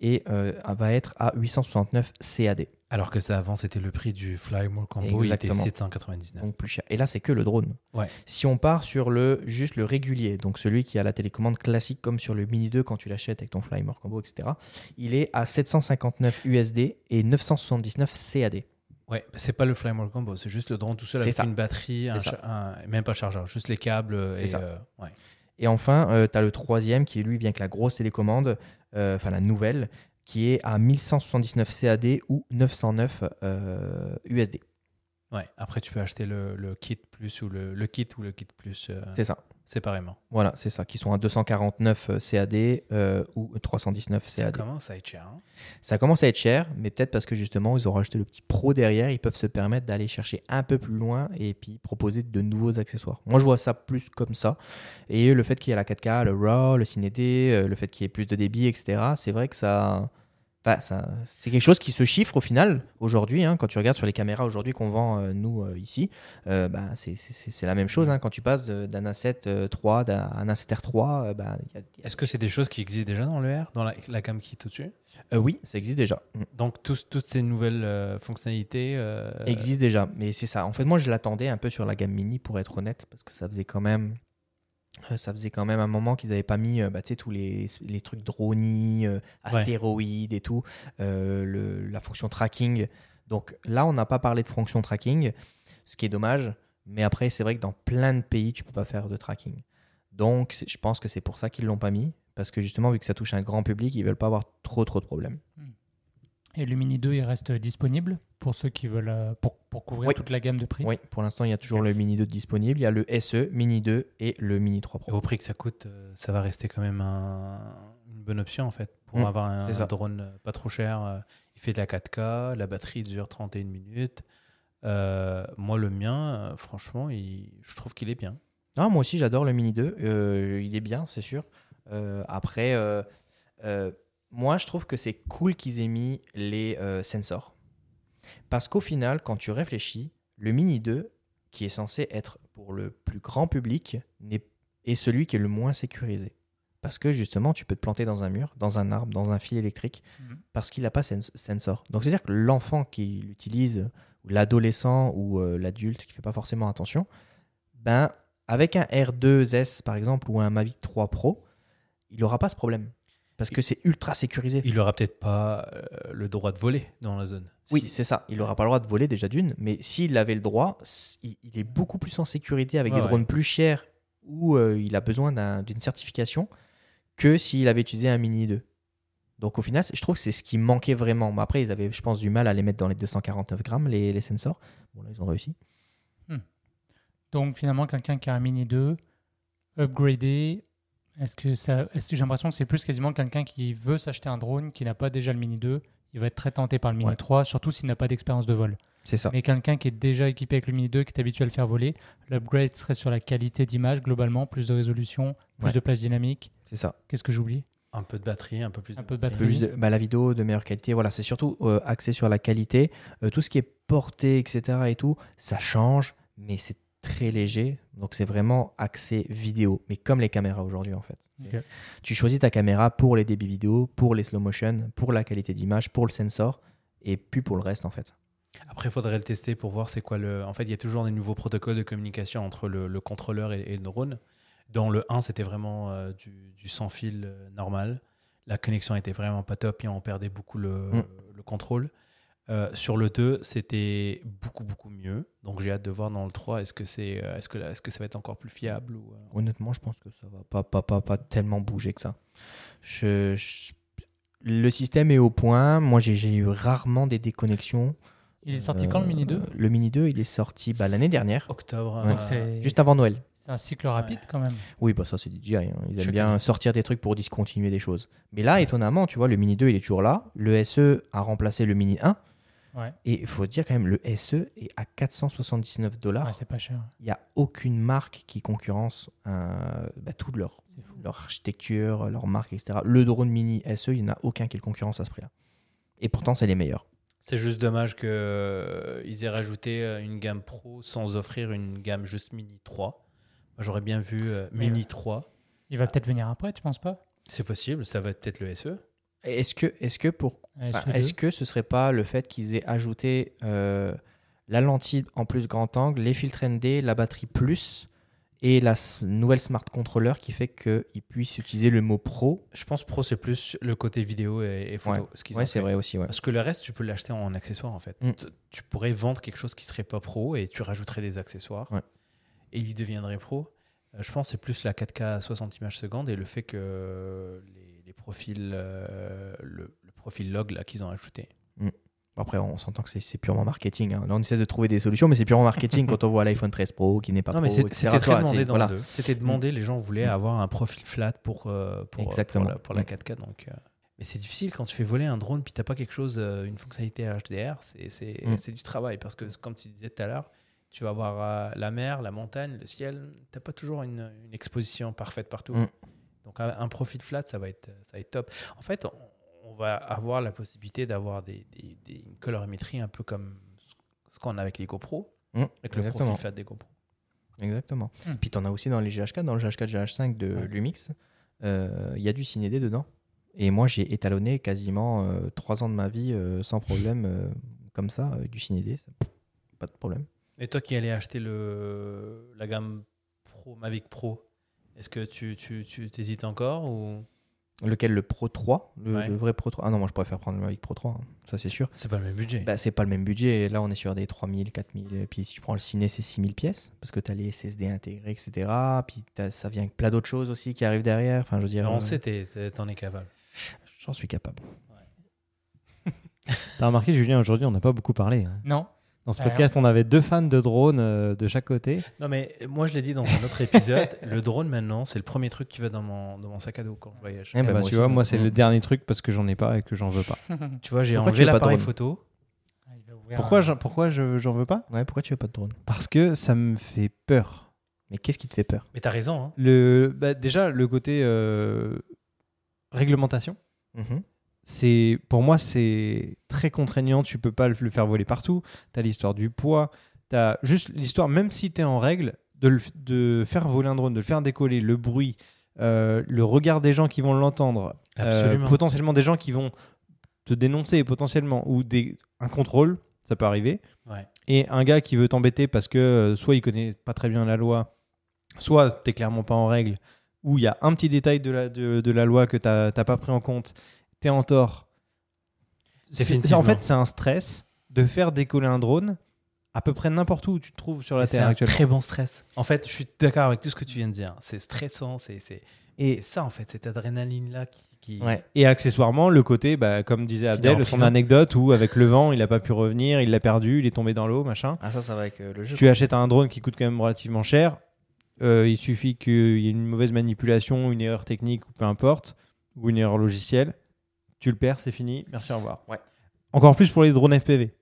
S2: et va être à 869 CAD.
S3: Alors que ça, avant, c'était le prix du Fly More Combo, il était
S2: Exactement.
S3: 799.
S2: donc plus cher. Et là, c'est que le drone.
S3: Ouais.
S2: Si on part sur le juste le régulier, donc celui qui a la télécommande classique comme sur le Mini 2 quand tu l'achètes avec ton Fly More Combo, etc., il est à 759 USD et 979 CAD.
S3: Ouais, c'est pas le Fly More Combo, c'est juste le drone tout seul avec
S2: ça.
S3: une batterie, un un- même pas chargeur, juste les câbles.
S2: C'est
S3: Et,
S2: ça.
S3: euh, ouais.
S2: Et enfin, tu as le troisième qui, lui, vient avec la grosse télécommande, euh, enfin la nouvelle, qui est à 1179 CAD ou 909 euh, USD.
S3: Ouais. Après, tu peux acheter le, le kit plus ou le, le kit ou le kit plus euh,
S2: C'est ça.
S3: séparément.
S2: Voilà, c'est ça, qui sont à 249 CAD euh, ou 319
S3: Ça
S2: CAD.
S3: commence à être cher. hein.
S2: Ça commence à être cher, mais peut-être parce que justement, ils ont rajouté le petit pro derrière, ils peuvent se permettre d'aller chercher un peu plus loin et puis proposer de nouveaux accessoires. Moi, je vois ça plus comme ça. Et le fait qu'il y ait la 4K, le RAW, le CineD, euh, le fait qu'il y ait plus de débit, etc., c'est vrai que ça. C'est quelque chose qui se chiffre au final aujourd'hui. hein, quand tu regardes sur les caméras aujourd'hui qu'on vend euh, nous euh, ici, euh, bah, c'est, la même chose. hein. quand tu passes d'un A7 euh, 3 d'un un A7 R3, euh, bah, a-
S3: Est-ce que c'est des choses qui existent déjà dans le R, dans la, la cam kit au-dessus?
S2: Euh, oui, ça existe déjà. Mm.
S3: Donc, tous- toutes ces nouvelles fonctionnalités. euh,
S2: existe déjà. Mais c'est ça. En fait, moi, je l'attendais un peu sur la gamme mini, pour être honnête, parce que ça faisait quand même. Euh, Ça faisait quand même un moment qu'ils n'avaient pas mis euh, bah, tous les, les trucs droni, euh, astéroïdes et tout, euh, le- la fonction tracking. Donc là, on n'a pas parlé de fonction tracking, ce qui est dommage. Mais après, c'est vrai que dans plein de pays, tu peux pas faire de tracking. Donc, je pense que c'est pour ça qu'ils l'ont pas mis. Parce que justement, vu que ça touche un grand public, ils veulent pas avoir trop trop de problèmes.
S4: Et le Mini 2, il reste disponible pour ceux qui veulent, euh, pour, pour couvrir
S2: Oui.
S4: toute la gamme de prix.
S2: Oui, pour l'instant, il y a toujours le Mini 2 disponible. Il y a le SE, Mini 2 et le Mini 3
S3: Et
S2: Pro.
S3: au prix que ça coûte, euh, ça va rester quand même un- une bonne option en fait. Pour
S2: Mm,
S3: avoir un, drone euh, pas trop cher. il fait de la 4K, la batterie dure 31 minutes. Euh, moi, le mien, franchement, il- je trouve qu'il est bien.
S2: Ah, moi aussi, j'adore le Mini 2. Euh, il est bien, c'est sûr. Euh, après, euh, euh, moi, je trouve que c'est cool qu'ils aient mis les euh, sensors. Parce qu'au final, quand tu réfléchis, le Mini 2, qui est censé être pour le plus grand public, est celui qui est le moins sécurisé. Parce que justement, tu peux te planter dans un mur, dans un arbre, dans un fil électrique,
S4: Mhm.
S2: parce qu'il n'a pas sens- sensor. Donc, c'est-à-dire que l'enfant qui l'utilise, ou l'adolescent ou euh, l'adulte qui ne fait pas forcément attention, ben, avec un R2S par exemple ou un Mavic 3 Pro, il n'aura pas ce problème. Parce que c'est ultra sécurisé.
S3: Il aura peut-être pas euh, le droit de voler dans la zone.
S2: Oui,
S3: Si-
S2: c'est ça. Il n'aura pas le droit de voler déjà d'une, mais s'il avait le droit, il, est beaucoup plus en sécurité avec des
S3: ouais.
S2: drones plus chers où euh, il a besoin d'un- d'une certification que s'il avait utilisé un Mini 2. Donc au final, je trouve que c'est ce qui manquait vraiment. Mais après, ils avaient, je pense, du mal à les mettre dans les 249 grammes, les, les sensors. Bon, là, ils ont réussi.
S4: Donc finalement, quelqu'un qui a un Mini 2, upgradé, est-ce que ça. Est-ce que j'ai l'impression que c'est plus quasiment quelqu'un qui veut s'acheter un drone, qui n'a pas déjà le Mini 2, il va être très tenté par le Mini
S2: Ouais.
S4: 3, surtout s'il n'a pas d'expérience de vol.
S2: C'est ça.
S4: Mais quelqu'un qui est déjà équipé avec le Mini 2, qui est habitué à le faire voler, l'upgrade serait sur la qualité d'image globalement, plus de résolution, plus
S2: Ouais.
S4: de plage dynamique.
S2: C'est ça.
S4: Qu'est-ce que j'oublie?
S3: Un peu de batterie, un peu plus
S4: Un peu de
S3: batterie.
S4: batterie.
S2: Plus de- bah, la vidéo de meilleure qualité. Voilà, c'est surtout euh, axé sur la qualité. Euh, tout ce qui est porté, etc. et tout, ça change, mais c'est très léger. Donc c'est vraiment axé vidéo, mais comme les caméras aujourd'hui en fait. Tu choisis ta caméra pour les débits vidéo, pour les slow motion, pour la qualité d'image, pour le sensor, et plus pour le reste en fait.
S3: Après, il faudrait le tester pour voir c'est quoi le. En fait, il y a toujours des nouveaux protocoles de communication entre le, le contrôleur et, et le drone. Dans le 1, c'était vraiment euh, du, du sans fil euh, normal. La connexion était vraiment pas top et on perdait beaucoup le,
S2: Mm.
S3: le contrôle. Euh, sur le 2, c'était beaucoup, beaucoup mieux. Donc, j'ai hâte de voir dans le 3, est-ce que, c'est, euh, est-ce que, est-ce que ça va être encore plus fiable ou, euh,
S2: Honnêtement, je pense que ça va pas, pas, pas, pas tellement bouger que ça. Je- je- Le système est au point. Moi, j'ai j'ai eu rarement des déconnexions.
S4: Il est sorti quand le Mini 2
S2: Euh, Le Mini 2, il est sorti bah, l'année dernière,
S3: Octobre.
S2: Ouais.
S3: euh,
S4: C'est
S2: juste avant Noël.
S4: c'est un cycle rapide quand même.
S2: Oui, bah ça c'est DJI. hein. Ils aiment
S3: Je
S2: bien sortir des trucs pour discontinuer des choses. Mais là, étonnamment, tu vois, le Mini 2, il est toujours là. Le SE a remplacé le Mini 1.
S4: Ouais.
S2: Et il faut dire quand même, le SE est à 479 dollars.
S4: Ouais, c'est pas cher.
S2: Il n'y a aucune marque qui concurrence euh, bah, toute leur, architecture, leur marque, etc. Le drone Mini SE, il n'y en a aucun qui le concurrence à ce prix-là. Et pourtant, c'est les meilleurs.
S3: C'est juste dommage qu'ils aient rajouté euh, une gamme pro sans offrir une gamme juste Mini 3. Moi, J'aurais bien vu euh, Mini
S4: ouais.
S3: 3.
S4: Il va peut-être venir après, tu penses pas?
S3: C'est possible, ça va être peut-être le. SE.
S2: Est-ce que, est que pour
S4: Ouais,
S2: Enfin,
S4: SE2.
S2: Est-ce que ce serait pas le fait qu'ils aient ajouté euh, la lentille en plus grand angle, les filtres ND, la batterie plus et la nouvelle smart controller qui fait qu'ils puissent utiliser le mot pro?
S3: Je pense Pro, c'est plus le côté vidéo et, et photo.
S2: Ouais.
S3: ce qu'ils
S2: Ouais, c'est vrai aussi. Ouais.
S3: Parce que le reste, tu peux l'acheter en accessoire en fait.
S2: Mm.
S3: Tu- pourrais vendre quelque chose qui serait pas pro et tu rajouterais des accessoires
S2: Ouais.
S3: et il deviendrait pro. Euh, je pense que c'est plus la 4K à 60 images secondes et le fait que profils, euh, le, le profil log là qu'ils ont ajouté.
S2: Après, on s'entend que c'est- purement marketing. hein. Là, on essaie de trouver des solutions, mais c'est purement marketing quand on voit l'iPhone 13 Pro qui n'est pas
S3: non,
S2: pro.
S3: c'était
S2: Tu
S3: très demandé dans
S2: voilà.
S3: le 2. C'était demandé, les gens voulaient
S2: Mm.
S3: avoir un profil flat pour, euh, pour,
S2: Exactement.
S3: pour la, pour la
S2: Mm.
S3: 4K. Donc, euh, Mais c'est difficile quand tu fais voler un drone puis t'as pas quelque chose, une fonctionnalité HDR, c'est
S2: Mm.
S3: du travail parce que comme tu disais tout à l'heure, tu vas voir la mer, la montagne, le ciel, t'as pas toujours une, une exposition parfaite partout.
S2: Mm.
S3: Donc un, un profil flat, ça va être, ça va être top. En fait, on, on va avoir la possibilité d'avoir des, des- des- une colorimétrie un peu comme ce qu'on a avec les GoPro,
S2: Mm,
S3: avec le
S2: exactement.
S3: profil flat des GoPro.
S2: Exactement.
S4: Hmm.
S2: Puis tu en as aussi dans les GH4, dans le GH4, GH5 de
S3: Ouais.
S2: Lumix, euh, il y a du Ciné D dedans. Et moi, j'ai étalonné quasiment euh, trois ans de ma vie euh, sans problème, euh, comme ça, du Ciné D. ça- Pas de problème.
S3: Et toi qui allais acheter le, la gamme Pro, Mavic Pro, est-ce que tu, tu, tu t'hésites encore ou?
S2: Lequel Le Pro 3 le,
S3: Ouais.
S2: le vrai Pro 3 Ah non, moi je préfère prendre le Mavic Pro 3, hein, ça c'est sûr.
S3: c'est pas le même budget
S2: Bah, c'est pas le même budget. Là, on est sur des 3000, 4000. Et puis si tu prends le Ciné, c'est 6000 pièces parce que tu as les SSD intégrés, etc. Puis ça vient avec plein d'autres choses aussi qui arrivent derrière. Enfin, je veux dire.
S3: Mais On
S2: euh,
S3: sait, t'es- t'es- t'en es capable.
S2: J'en suis capable.
S1: T'as remarqué, Julien, aujourd'hui, on n'a pas beaucoup parlé. hein.
S4: Non.
S1: Dans ce podcast, on avait deux fans de drones euh, de chaque côté.
S3: Non, mais moi je l'ai dit dans un autre épisode, le drone maintenant, c'est le premier truc qui va dans mon, dans mon sac à dos quand je voyage.
S2: Eh ben, moi
S1: tu
S2: aussi.
S1: vois, moi, c'est le dernier truc parce que j'en ai pas et que j'en veux pas.
S3: Tu vois, j'ai
S2: Pourquoi tu
S3: enlevé
S2: veux pas de
S3: l'appareil
S2: drone
S3: photo.
S4: Ouvrir
S1: Pourquoi,
S4: un-
S1: j'en- pourquoi je, j'en veux pas
S2: Ouais, pourquoi tu veux pas de drone
S1: Parce que ça me fait peur.
S2: Mais qu'est-ce qui te fait peur
S3: Mais t'as raison, hein.
S1: Le, bah, déjà, le côté euh, réglementation.
S2: Mhm.
S1: C'est pour moi c'est très contraignant. Tu peux pas le faire voler partout. Tu as l'histoire du poids. Tu as juste l'histoire même si tu es en règle de, le de faire voler un drone de le faire décoller le bruit euh, le regard des gens qui vont l'entendre euh, potentiellement des gens qui vont te dénoncer potentiellement ou des, un contrôle ça peut arriver.
S3: Ouais.
S1: et un gars qui veut t'embêter parce que euh, soit il connaît pas très bien la loi soit t'es clairement pas en règle où il y a un petit détail de la, de, de la loi que tu n'as pas pris en compte, tu es en tort. C'est-. En fait, c'est un stress de faire décoller un drone à peu près n'importe où tu te trouves sur la
S3: C'est
S1: Terre
S3: un
S1: actuellement.
S3: très bon stress. En fait, je suis d'accord avec tout ce que tu viens de dire. C'est stressant, c'est c'est-
S1: Et,
S3: c'est ça en fait, cette adrénaline-là qui. qui-
S2: Ouais.
S1: et accessoirement, le côté, bah, comme disait Abdel, son anecdote où avec le vent, il n'a pas pu revenir, il l'a perdu, il est tombé dans l'eau, machin.
S2: Ah, ça, ça va avec euh, le jeu.
S1: Tu achètes un drone qui coûte quand même relativement cher. euh, il suffit qu'il y ait une mauvaise manipulation, une erreur technique ou peu importe, ou une erreur logicielle. Tu le perds, c'est fini. Merci, au revoir.
S2: Ouais.
S1: Encore plus pour les drones FPV.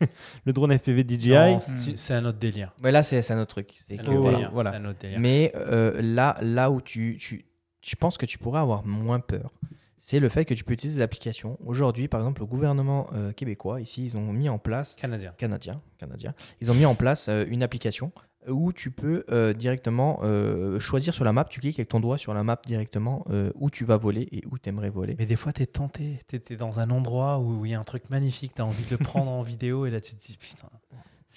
S1: le drone FPV DJI.
S3: Non, c'est un autre délire.
S2: Mais là, c'est un autre truc. C'est
S3: un autre
S1: voilà,
S3: délire.
S1: voilà.
S3: C'est un autre délire.
S2: Mais euh, là, là où tu, tu, je pense que tu pourrais avoir moins peur, c'est le fait que tu peux utiliser des applications. Aujourd'hui, par exemple, le gouvernement euh, québécois, ici, ils ont mis en place,
S3: Canadien.
S2: canadien, canadien, ils ont mis en place euh, une application où tu peux euh, directement euh, choisir sur la map, tu cliques avec ton doigt sur la map directement euh, où tu vas voler et où tu aimerais voler.
S3: Mais des fois, t'es tenté. T'es t'es dans un endroit où il y a un truc magnifique, t'as envie de le prendre en vidéo et là, tu te dis putain.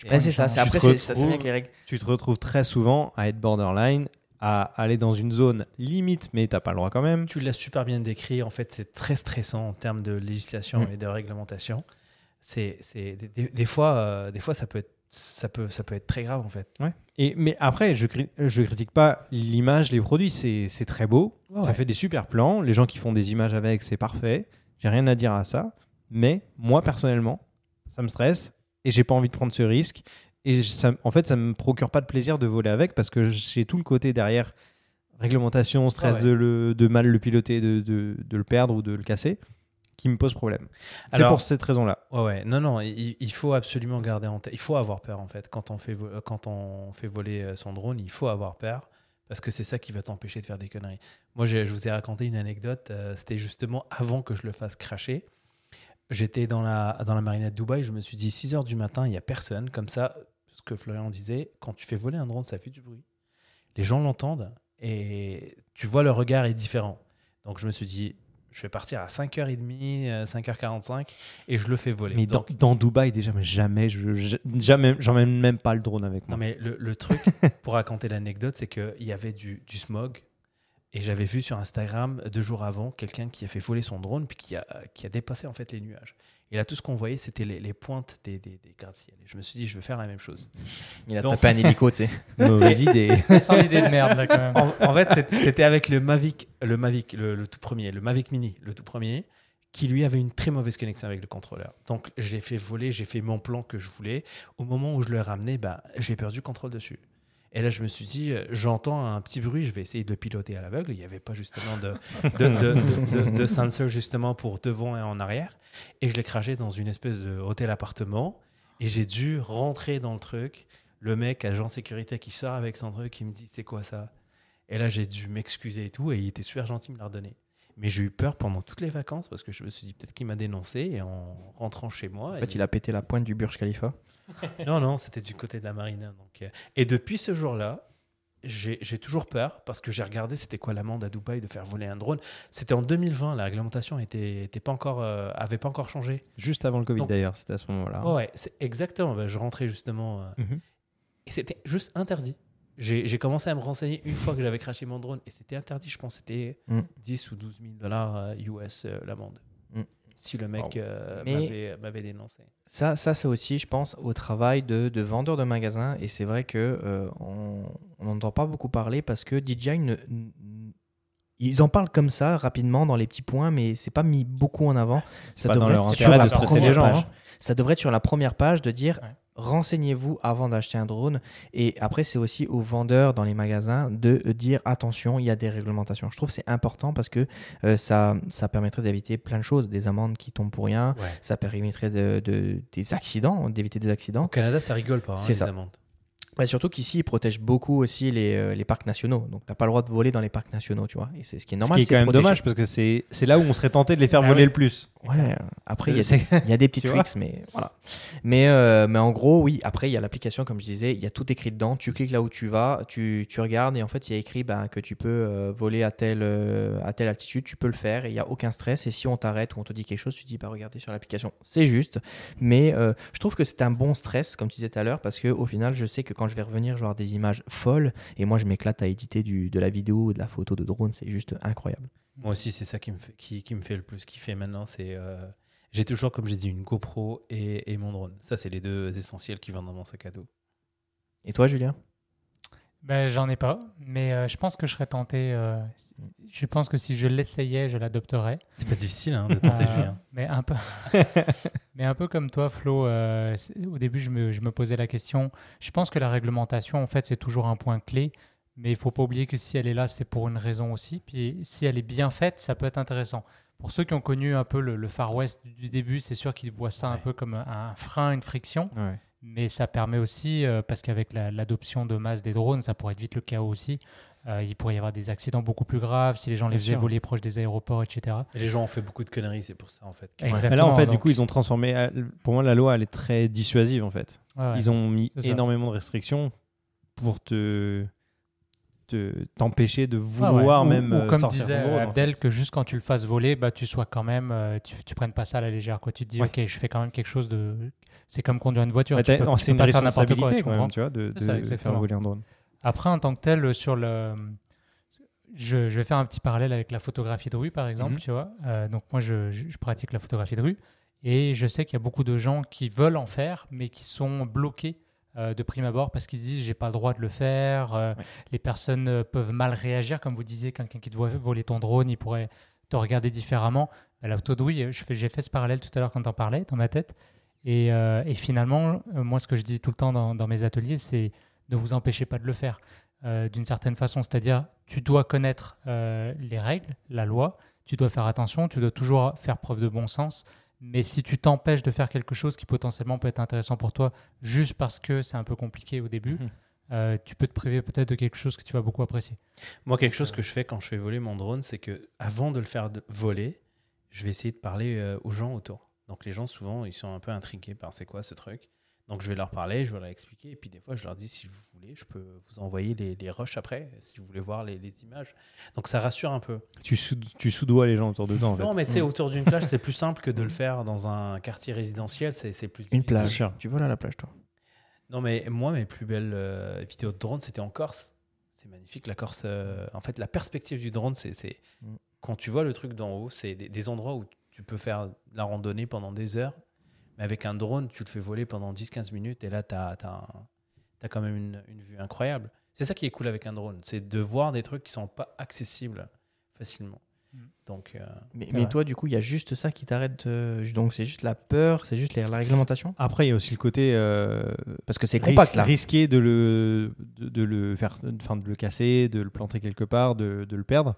S2: Ouais, c'est ça, c'est
S1: Tu
S2: après, ça, c'est avec les règles.
S1: Tu te retrouves très souvent à être borderline, à aller dans une zone limite, mais t'as pas le droit quand même.
S3: Tu l'as super bien décrit. En fait, c'est très stressant en termes de législation
S2: Mm.
S3: et de réglementation. C'est des, des- des fois, euh, des fois, ça peut être ça peut ça peut être très grave en fait.
S1: Et, mais après, je, je critique pas l'image, les produits, c'est très beau.
S3: Ouais,
S1: ça
S3: ouais.
S1: fait des super plans. Les gens qui font des images avec, c'est parfait. J'ai rien à dire à ça. Mais moi, personnellement, ça me stresse et j'ai pas envie de prendre ce risque. Et ça, en fait, ça me procure pas de plaisir de voler avec parce que j'ai tout le côté derrière réglementation, stress
S3: Ouais.
S1: de, le, de mal le piloter, de, de, de le perdre ou de le casser qui me pose problème. C'est pour cette raison-là.
S3: Ouais, ouais. Non, non, il, il faut absolument garder en tête. Il faut avoir peur, en fait. Quand on fait, vo- quand on fait voler euh, son drone, il faut avoir peur parce que c'est ça qui va t'empêcher de faire des conneries. Moi, je vous ai raconté une anecdote. euh, C'était justement avant que je le fasse cracher. J'étais dans la, dans la marinette de Dubaï. Je me suis dit, 6 heures du matin, il n'y a personne. Comme ça, ce que Florian disait, quand tu fais voler un drone, ça fait du bruit. Les gens l'entendent et tu vois, le regard est différent. Donc, je me suis dit, je vais partir à 5h30, euh, 5h45 et je le fais voler.
S1: Mais dans,
S3: Donc,
S1: dans Dubaï, déjà, mais jamais, je, je- jamais, j'emmène même pas le drone avec moi.
S3: Non, mais le, le truc, pour raconter l'anecdote, c'est qu'il y avait du, du smog. Et j'avais vu sur Instagram, deux jours avant, quelqu'un qui a fait voler son drone, puis qui a, qui a dépassé en fait les nuages. Et là, tout ce qu'on voyait, c'était les, les pointes des, des, des gratte-ciel. Je me suis dit, je vais faire la même chose.
S2: Il a
S3: Donc-
S2: tapé un hélico, tu sais.
S1: Mauvaise idée.
S4: Sans idée de merde, là, quand même.
S3: En, en fait, c'était avec le Mavic, le Mavic, le, le tout premier, le Mavic Mini, le tout premier, qui lui avait une très mauvaise connexion avec le contrôleur. Donc, j'ai fait voler, j'ai fait mon plan que je voulais. Au moment où je le ramenais, bah, j'ai perdu le contrôle dessus. Et là, je me suis dit, euh, j'entends un petit bruit, je vais essayer de piloter à l'aveugle. Il n'y avait pas justement de, de, de, de, de- de sensor justement pour devant et en arrière. Et je l'ai craché dans une espèce de hôtel appartement. Et j'ai dû rentrer dans le truc. Le mec, agent sécurité, qui sort avec son truc, il me dit, c'est quoi ça? Et là, j'ai dû m'excuser et tout. Et il était super gentil, il me l'a redonné. Mais j'ai eu peur pendant toutes les vacances parce que je me suis dit peut-être qu'il m'a dénoncé. Et en rentrant chez moi,
S2: En fait, il a pété la pointe du Burj Khalifa.
S3: non, non, c'était du côté de la marina. Donc, euh, Et depuis ce jour-là, j'ai toujours peur parce que j'ai regardé c'était quoi l'amende à Dubaï de faire voler un drone. C'était en 2020, la réglementation était, était pas encore, euh, avait pas encore changé.
S1: Juste avant le Covid, d'ailleurs, c'était à ce moment-là.
S3: Ouais, ouais, exactement. Ben, je rentrais justement euh,
S1: Mhm.
S3: et c'était juste interdit. J'ai commencé à me renseigner une fois que j'avais craché mon drone et c'était interdit. Je pense que c'était
S2: Mm.
S3: 10 ou 12 000 dollars US euh, l'amende. Si le mec euh,
S2: Mais-
S3: m'avait- m'avait dénoncé.
S2: Ça, ça c'est aussi, je pense, au travail de, de vendeurs de magasins. Et c'est vrai que euh, on on n'entend pas beaucoup parler parce que DJI ne, ils en parlent comme ça rapidement dans les petits points, mais c'est pas mis beaucoup en avant.
S1: C'est
S2: Ça
S1: pas dans
S2: devrait
S1: leur
S2: être sur la
S1: de
S2: première
S1: les gens.
S2: page.
S1: hein.
S2: Ça devrait être sur la première page de dire
S4: Ouais.
S2: Renseignez-vous avant d'acheter un drone. Et après, c'est aussi aux vendeurs dans les magasins de dire attention, il y a des réglementations. Je trouve que c'est important parce que euh, ça, ça permettrait d'éviter plein de choses, des amendes qui tombent pour rien.
S3: Ouais.
S2: Ça permettrait de, de- des accidents, d'éviter des accidents.
S3: Au Canada, ça rigole pas, hein, les
S2: ça.
S3: amendes.
S2: Bah, surtout qu'ici, ils protègent beaucoup aussi les, euh, les parcs nationaux. Donc, tu n'as pas le droit de voler dans les parcs nationaux, tu vois. Et c'est ce qui est
S1: Ce
S2: normal.
S1: qui est
S2: c'est
S1: quand même dommage parce que c'est là où on serait tenté de les faire
S3: Ah
S1: voler
S3: oui.
S1: le plus.
S2: Ouais, après, il y, a des- il y a des petits tricks, mais voilà. Mais, euh, mais en gros, oui, après, il y a l'application, comme je disais, il y a tout écrit dedans. Tu cliques là où tu vas, tu, tu regardes, et en fait, il y a écrit ben, que tu peux euh, voler à telle, euh, à telle altitude, tu peux le faire, et il n'y a aucun stress. Et si on t'arrête ou on te dit quelque chose, tu dis, bah, regardez sur l'application, c'est juste. Mais je trouve que c'est un bon stress, comme tu disais tout à l'heure, parce qu'au final, je sais que quand je vais revenir, je vais avoir des images folles, et moi, je m'éclate à éditer du, de la vidéo ou de la photo de drone, c'est juste incroyable.
S3: Moi aussi, c'est ça qui me fait, qui, qui me fait le plus kiffer maintenant. C'est euh, j'ai toujours, comme j'ai dit, une GoPro et, et mon drone. Ça, c'est les deux essentiels qui vont dans mon sac à dos.
S2: Et toi, Julien?
S4: Ben, j'en ai pas, mais euh, je pense que je serais tenté. euh, je pense que si je l'essayais, je l'adopterais.
S3: C'est pas difficile hein, de tenter, Julien.
S4: mais un peu, mais un peu comme toi, Flo. euh, au début, je me, je me posais la question. Je pense que la réglementation, en fait, c'est toujours un point clé. Mais il faut pas oublier que si elle est là, c'est pour une raison aussi. Puis si elle est bien faite, ça peut être intéressant. Pour ceux qui ont connu un peu le, le Far West du début, c'est sûr qu'ils voient ça un peu comme un, frein, une friction.
S1: Ouais.
S4: Mais ça permet aussi, euh, parce qu'avec la- l'adoption de masse des drones, ça pourrait être vite le chaos aussi. Euh, il pourrait y avoir des accidents beaucoup plus graves si les gens les faisaient
S1: sûr.
S4: voler proche des aéroports, etc.
S3: Et les gens ont fait beaucoup de conneries, c'est pour ça, en fait.
S4: Exactement.
S1: Mais là, en fait, du coup, ils ont transformé. euh, Pour moi, la loi, elle est très dissuasive, en fait.
S4: ouais, ouais.
S1: Ils ont mis énormément de restrictions pour te te- t'empêcher de
S4: Ah ouais.
S1: vouloir
S4: Ou-
S1: même
S4: ou
S1: euh,
S4: comme
S1: sortir
S4: disait
S1: drone, en
S4: Abdel,
S1: fait.
S4: que juste quand tu le fasses voler, bah, tu sois quand même, tu, tu prennes pas ça à la légère. Quoi. Tu te dis,
S1: Ouais.
S4: ok, je fais quand même quelque chose de. C'est comme conduire une voiture.
S1: Bah,
S4: tu peux, peux
S1: une
S4: pas faire n'importe quoi,
S1: responsabilité
S4: tu
S1: quand
S4: comprends
S1: même, tu vois, de,
S4: ça,
S1: faire voler un drone.
S4: Après, en tant que tel, sur le. Je, je vais faire un petit parallèle avec la photographie de rue, par exemple.
S1: Mhm.
S4: Tu vois Euh, donc, moi, je, pratique la photographie de rue. Et je sais qu'il y a beaucoup de gens qui veulent en faire, mais qui sont bloqués euh, de prime abord parce qu'ils se disent j'ai pas le droit de le faire. euh,
S1: Ouais.
S4: Les personnes euh, peuvent mal réagir. Comme vous disiez, quelqu'un qui te voit voler ton drone, il pourrait te regarder différemment. Bah, la photo de rue, j'ai fait ce parallèle tout à l'heure quand t'en parlais dans ma tête. Et, euh, et finalement, euh, moi, ce que je dis tout le temps dans, dans mes ateliers, c'est ne vous empêchez pas de le faire euh, d'une certaine façon. C'est-à-dire, tu dois connaître euh, les règles, la loi, tu dois faire attention, tu dois toujours faire preuve de bon sens. Mais si tu t'empêches de faire quelque chose qui potentiellement peut être intéressant pour toi, juste parce que c'est un peu compliqué au début,
S1: Mhm.
S4: euh, tu peux te priver peut-être de quelque chose que tu vas beaucoup apprécier.
S3: Moi, quelque chose que je fais quand je fais voler mon drone, c'est que avant de le faire voler, je vais essayer de parler aux gens autour. Donc les gens, souvent, ils sont un peu intrigués par c'est quoi ce truc. Donc je vais leur parler, je vais leur expliquer. Et puis des fois, je leur dis, si vous voulez, je peux vous envoyer les, les rushs après, si vous voulez voir les, les images. Donc ça rassure un peu.
S1: Tu, sous, tu soudoies les gens autour de toi, en fait.
S3: Non, mais tu sais,
S2: Mm.
S3: autour d'une plage, c'est plus simple que de le faire dans un quartier résidentiel. C'est c'est plus
S2: Une
S3: difficile.
S2: plage.
S1: sûr.
S2: Tu voles à la plage, toi
S3: Non, mais moi, mes plus belles euh, vidéos de drone, c'était en Corse. C'est magnifique, la Corse. euh, en fait, la perspective du drone, c'est c'est-
S2: Mm.
S3: quand tu vois le truc d'en haut, c'est des, des endroits où tu peux faire de la randonnée pendant des heures. Mais avec un drone, tu le fais voler pendant 10-15 minutes et là, tu as, quand même une, une vue incroyable. C'est ça qui est cool avec un drone, c'est de voir des trucs qui sont pas accessibles facilement.
S4: Mm.
S3: Donc, euh,
S2: Mais, mais toi, du coup, il y a juste ça qui t'arrête. Donc, c'est juste la peur, c'est juste la, la réglementation?
S1: Après, il y a aussi le côté euh,
S2: Parce que c'est
S1: ris-
S2: compact, là.
S1: risqué de le, de, de le faire, enfin de le casser, de le planter quelque part, de, de le perdre.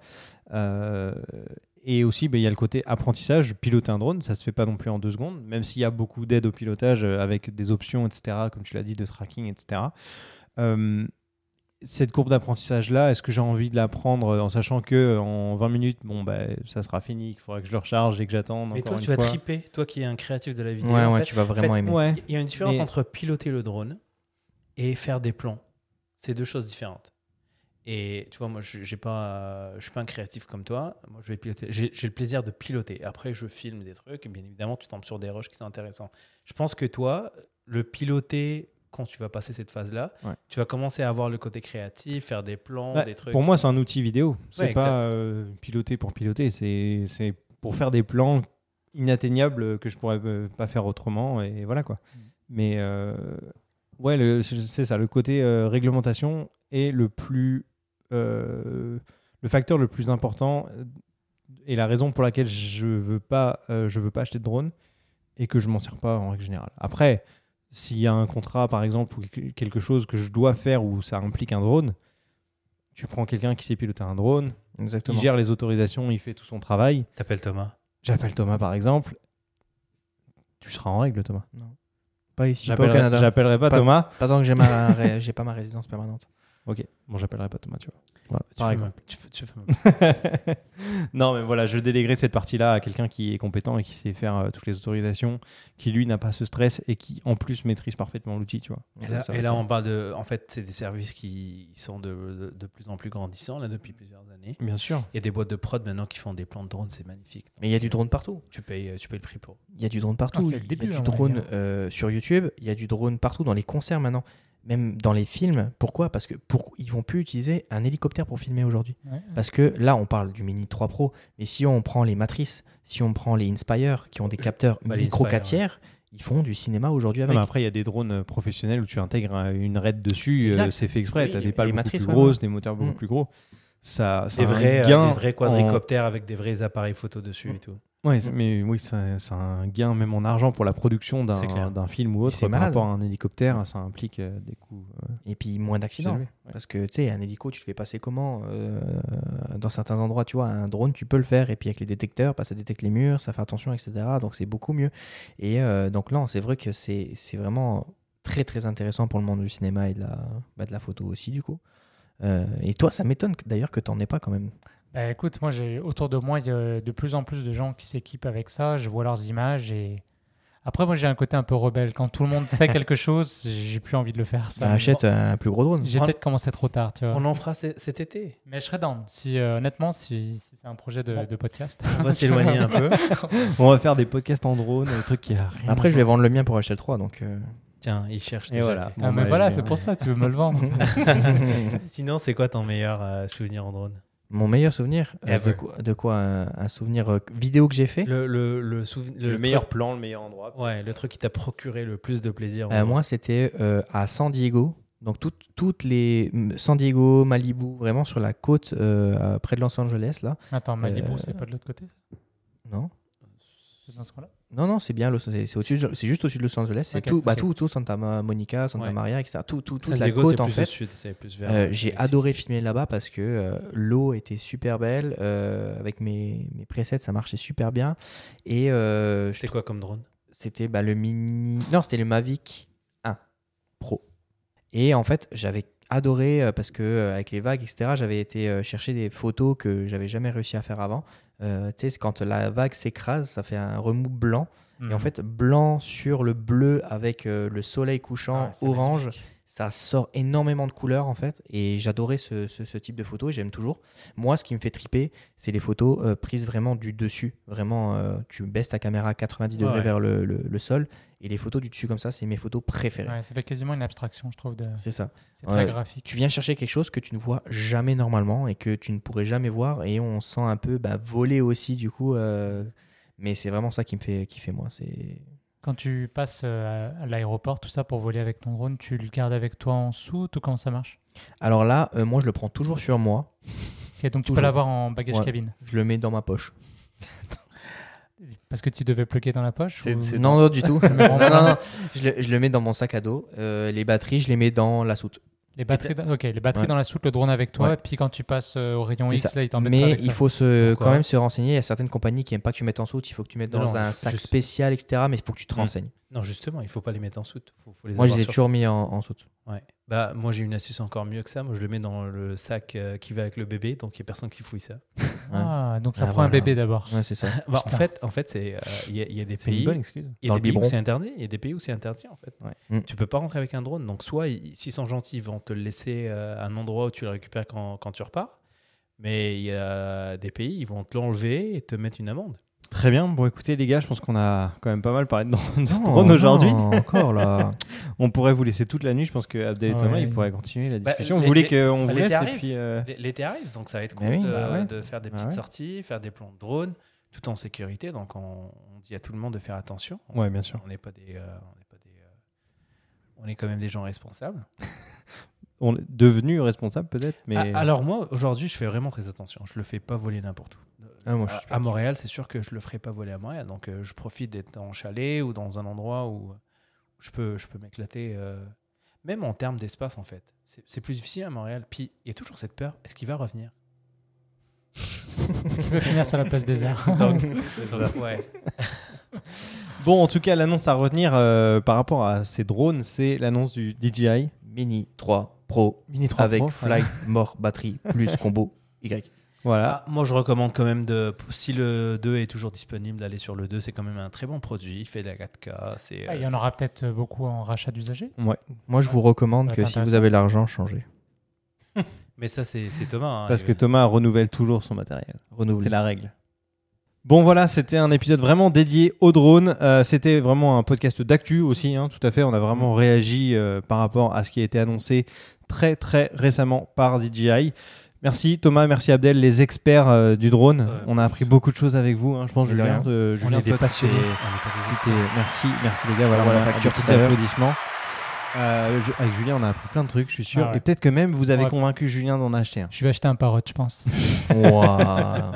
S1: Euh, et aussi, ben, il y a le côté apprentissage. Piloter un drone, ça se fait pas non plus en deux secondes, même s'il y a beaucoup d'aide au pilotage euh, avec des options, etc., comme tu l'as dit, de tracking, etc. Euh, cette courbe d'apprentissage là, est-ce que j'ai envie de la prendre en sachant que euh, en 20 minutes, bon, ben, ça sera fini, qu'il faudra que je le recharge et que j'attende
S3: mais toi,
S1: une
S3: tu vas
S1: fois.
S3: triper, toi qui es un créatif de la vidéo.
S2: Ouais,
S3: en
S2: ouais,
S3: fait,
S2: tu vas vraiment
S3: fait,
S2: aimer.
S1: Ouais.
S3: Il y a une différence
S1: Mais-
S3: entre piloter le drone et faire des plans. C'est deux choses différentes. Et tu vois, moi, je j'ai pas, je suis pas un créatif comme toi. Moi, je vais piloter. J'ai le plaisir de piloter. Après, je filme des trucs. Et bien évidemment, tu tombes sur des rushs qui sont intéressants. Je pense que toi, le piloter quand tu vas passer cette phase-là,
S1: Ouais.
S3: tu vas commencer à avoir le côté créatif, faire des plans,
S1: Bah,
S3: des trucs.
S1: Pour moi, c'est un outil vidéo. C'est
S3: Ouais,
S1: pas euh, piloter pour piloter. C'est pour faire des plans inatteignables que je pourrais euh, pas faire autrement. Et voilà quoi.
S3: Mm.
S1: Mais euh, ouais, c'est ça. Le côté euh, réglementation est le plus euh, le facteur le plus important euh, et la raison pour laquelle je veux pas euh, je veux pas acheter de drone et que je m'en sers pas en règle générale. Après, s'il y a un contrat par exemple ou quelque chose que je dois faire où ça implique un drone, tu prends quelqu'un qui sait piloter un drone,
S2: Exactement.
S1: il gère les autorisations, il fait tout son travail.
S3: T'appelles Thomas.
S1: J'appelle Thomas par exemple. Tu seras en règle Thomas.
S2: Pas ici, pas au
S1: J'appellerai
S2: Canada.
S1: j'appellerai pas,
S2: Pas-
S1: Thomas.
S2: Pas tant que j'ai ma ré- j'ai pas ma résidence permanente.
S1: Ok, bon, j'appellerai pas Thomas, tu vois.
S3: Tu
S1: Par
S3: peux
S1: exemple.
S3: tu peux- tu peux m'app-
S1: non, mais voilà, je déléguerai cette partie-là à quelqu'un qui est compétent et qui sait faire euh, toutes les autorisations, qui lui n'a pas ce stress et qui en plus maîtrise parfaitement l'outil, tu vois.
S3: Et là, et là, on parle de. En fait, c'est des services qui sont de, de, de plus en plus grandissants là depuis plusieurs années.
S1: Bien sûr.
S3: Il y a des boîtes de prod maintenant qui font des plans de drone, c'est magnifique.
S2: Mais il y a du drone partout.
S3: Tu payes, tu payes le prix pour.
S2: Il y a du drone partout.
S4: Ah, c'est le
S2: il y a du
S4: hein,
S2: drone euh, sur YouTube. Il y a du drone partout dans les concerts maintenant. Même dans les films. Pourquoi? Parce que pour, ils vont plus utiliser un hélicoptère pour filmer aujourd'hui.
S4: Ouais.
S2: Parce que là, on parle du Mini 3 Pro. Mais si on prend les Matrices, si on prend les Inspire, qui ont des capteurs
S3: Bah, les
S2: micro
S3: Inspire,
S2: 4 tiers, ils font du cinéma aujourd'hui
S1: Non,
S2: avec.
S1: mais après, il y a des drones euh, professionnels où tu intègres une raide dessus, euh, c'est fait exprès.
S2: Oui,
S1: tu as des
S2: les
S1: pales beaucoup
S2: matrices,
S1: plus
S2: ouais,
S1: grosses, des moteurs beaucoup
S2: Mm.
S1: plus gros. Ça, ça
S3: Des vrais, euh, des vrais
S1: en-
S3: quadricoptères avec des vrais appareils photo dessus et tout.
S1: Ouais, c'est- mais oui, c'est un gain même en argent pour la production d'un film ou autre
S2: c'est
S1: par
S2: malade.
S1: rapport à un hélicoptère. Ça implique euh, des coûts. euh,
S2: Et puis moins d'accidents.
S1: Ouais.
S2: Parce que tu sais, un hélico, tu le fais passer comment Euh, Dans certains endroits, tu vois, un drone, tu peux le faire. Et puis avec les détecteurs, bah, ça détecte les murs, ça fait attention, etc. Donc c'est beaucoup mieux. Et euh, donc non, c'est vrai que c'est vraiment très très intéressant pour le monde du cinéma et de la, bah, de la photo aussi, du coup. Euh, et toi, ça m'étonne d'ailleurs que tu n'en aies pas quand même.
S4: Bah, écoute, moi, j'ai autour de moi, il y a de plus en plus de gens qui s'équipent avec ça. Je vois leurs images et après, moi, j'ai un côté un peu rebelle. Quand tout le monde fait quelque chose, j'ai plus envie de le faire. Ça
S2: Bah, achète un plus gros drone.
S4: J'ai peut-être commencé trop tard, tu vois.
S3: On en fera cet été.
S4: Mais je serais down. Si, euh, honnêtement, si, si c'est un projet de,
S3: Bon.
S4: de podcast.
S3: On va s'éloigner un peu.
S1: On va faire des podcasts en drone, des trucs qui a rien.
S2: Après, je vais vendre le mien pour acheter le 3. Donc, euh,
S3: Tiens, il cherche
S1: Et
S3: déjà.
S1: voilà.
S4: Ah, mais
S1: bah,
S4: voilà, c'est pour ça, tu veux me le vendre.
S3: Sinon, c'est quoi ton meilleur euh, souvenir en drone?
S2: Mon meilleur souvenir euh, de quoi, de quoi un, un souvenir euh, vidéo que j'ai fait
S3: Le, le, le, souven-
S1: Le,
S3: truc-
S1: meilleur plan, le meilleur endroit.
S3: Ouais, le truc qui t'a procuré le plus de plaisir.
S2: Euh, moi, c'était euh, à San Diego. Donc, toutes- toutes les. San Diego, Malibu, vraiment sur la côte euh, près de Los Angeles, là.
S4: Attends, Malibu,
S2: Euh,
S4: c'est pas de l'autre côté ça?
S2: Non
S4: C'est dans ce coin-là?
S2: Non, non, c'est bien. Los- C'est juste au-dessus de Los Angeles. C'est tout, bah, tout, tout, Santa Monica, Santa
S3: Ouais.
S2: Maria, etc. Tout, tout, toute
S3: San
S2: la côte,
S3: c'est
S2: en
S3: plus
S2: fait.
S3: au sud, c'est plus vers.
S2: Euh, j'ai adoré filmer là-bas parce que euh, l'eau était super belle. euh, avec mes, mes presets, ça marchait super bien. Et
S3: C'était quoi comme drone?
S2: C'était bah, le mini. Non, c'était le Mavic 1 Pro. Et en fait, j'avais adoré parce que avec les vagues, etc., j'avais été chercher des photos que j'avais jamais réussi à faire avant. Euh, tu sais, quand la vague s'écrase, ça fait un remous blanc. Et en
S4: Mhm.
S2: fait, blanc sur le bleu avec euh, le soleil
S4: Ah
S2: couchant
S4: c'est
S2: orange,
S4: magnifique.
S2: Ça sort énormément de couleurs en fait. Et j'adorais ce, ce- ce type de photos et j'aime toujours. Moi, ce qui me fait triper, c'est les photos euh, prises vraiment du dessus. Vraiment, euh, tu baisses ta caméra à 90 degrés
S3: Ouais.
S2: vers le, le- le sol. Et les photos du dessus comme ça, c'est mes photos préférées.
S4: Ouais, ça fait quasiment une abstraction, je trouve. De...
S2: C'est ça.
S4: C'est très graphique.
S2: Tu viens chercher quelque chose que tu ne vois jamais normalement et que tu ne pourrais jamais voir. Et on sent un peu bah, voler aussi du coup. euh, mais c'est vraiment ça qui me fait kiffer moi. C'est
S4: Quand tu passes euh, à l'aéroport, tout ça pour voler avec ton drone, tu le gardes avec toi en soute ou comment ça marche?
S2: Alors là, euh, moi je le prends toujours sur moi.
S4: Ok, Donc tu
S2: Toujours.
S4: peux l'avoir en bagage
S2: Ouais.
S4: cabine.
S2: Je le mets dans ma poche.
S4: Parce que tu devais plugger dans la poche
S1: C'est-
S4: ou-
S1: c'est-
S2: Non, non, du tout. non, non, non. Je, le, je le mets dans mon sac à dos. Euh, les batteries, je les mets dans la soute.
S4: Les batteries, dans- ok, les batteries
S2: Ouais.
S4: dans la soute, le drone avec toi,
S2: Ouais.
S4: et puis quand tu passes euh, au rayon X,
S2: ça.
S4: là, il t'embête
S2: Mais
S4: avec
S2: il
S4: ça.
S2: faut se,
S3: Pourquoi
S2: quand même se renseigner. Il y a certaines compagnies qui n'aiment pas que tu mettes en soute. Il faut que tu mettes dans
S3: non,
S2: un sac spécial, etc. Mais il faut que tu te
S3: Mm.
S2: renseignes.
S3: Non, justement, il faut pas les mettre en soute. Faut, faut les
S2: Moi, je les ai toujours mis en, en soute.
S3: Ouais. Bah, moi, j'ai une astuce encore mieux que ça. Moi, je le mets dans le sac euh, qui va avec le bébé, donc il n'y a personne qui fouille ça.
S4: Ah, donc ça
S2: Ah,
S4: prend un
S2: voilà.
S4: bébé d'abord.
S2: Ouais, c'est ça.
S3: Bah, en
S4: Putain.
S3: fait, en fait, c'est euh, il y, a- il y a des
S1: C'est une
S3: pays.
S1: bonne excuse.
S3: Il y
S2: Dans le
S3: pays où
S2: biberon.
S3: c'est interdit, il y a des pays où c'est interdit en fait.
S2: Ouais. Mm.
S3: Tu peux pas rentrer avec un drone, donc soit ils- s'ils sont gentils, ils vont te le laisser euh, à un endroit où tu le récupères quand, quand tu repars, mais il y a des pays, ils vont te l'enlever et te mettre une amende.
S1: Très bien. Bon, écoutez, les gars, je pense qu'on a quand même pas mal parlé de,
S2: Non,
S1: drone aujourd'hui.
S2: encore là.
S1: On pourrait vous laisser toute la nuit. Je pense que Abdel et Thomas,
S4: Ouais.
S1: ils pourraient continuer la
S3: Bah,
S1: discussion. vous voulez qu'on
S3: bah,
S1: vous laisse et puis. euh,
S3: L'été arrive, donc ça va être cool
S2: oui,
S3: de,
S1: bah ouais.
S3: de faire des
S1: Bah
S3: petites
S1: ouais.
S3: sorties, faire des plans de drone, tout en sécurité. Donc on, on dit à tout le monde de faire attention.
S1: Ouais, bien sûr.
S3: On n'est pas des, euh, on n'est pas des, euh, on est quand même des gens responsables.
S1: On est devenu responsable peut-être, mais.
S3: Ah, alors moi, aujourd'hui, je fais vraiment très attention. Je le fais pas voler n'importe où.
S2: Ah, moi, je suis
S3: à, à Montréal, c'est sûr que je le ferai pas voler à Montréal. Donc euh, je profite d'être en chalet ou dans un endroit où je peux, je peux m'éclater. euh, même en termes d'espace, en fait. C'est c'est plus difficile à Montréal. Puis il y a toujours cette peur. Est-ce qu'il va revenir?
S4: Tu veux finir sur la place des arts?
S3: Donc, donc, ouais.
S1: Bon, en tout cas, l'annonce à retenir euh, par rapport à ces drones, c'est l'annonce du DJI
S2: Mini 3 Pro
S1: Mini 3
S2: avec
S1: Pro.
S2: Flight More batterie plus combo Y.
S1: Voilà.
S3: Ah, moi, je recommande quand même, de, si le 2 est toujours disponible, d'aller sur le 2. C'est quand même un très bon produit. Il fait de la 4K. c'est,
S4: Ah, il y
S3: euh,
S4: en aura peut-être beaucoup en rachat d'usagers.
S2: Moi, je vous recommande que si vous avez l'argent, changez.
S3: Mais ça, c'est c'est Thomas. hein,
S1: Parce que Thomas renouvelle toujours son matériel. C'est la règle. Bon voilà, c'était un épisode vraiment dédié au drone. Euh, c'était vraiment un podcast d'actu aussi, hein, tout à fait. On a vraiment réagi euh, par rapport à ce qui a été annoncé très très récemment par DJI. Merci Thomas, merci Abdel, les experts euh, du drone. On a appris beaucoup de choses avec vous, hein, je pense,
S2: De
S1: Julien. euh,
S3: on
S1: Julien,
S3: est des passionnés. On est pas des.
S1: Merci, merci les gars. Voilà,
S2: envoie la facture
S1: des
S2: tout
S1: petits
S2: à l'heure.
S1: applaudissements. Euh, je- avec Julien, on a appris plein de trucs, je suis sûr.
S4: Ah ouais.
S1: Et peut-être que même vous avez
S4: Ouais.
S1: convaincu Julien d'en acheter un.
S4: Je vais acheter un parrot, je pense.
S2: Ouah.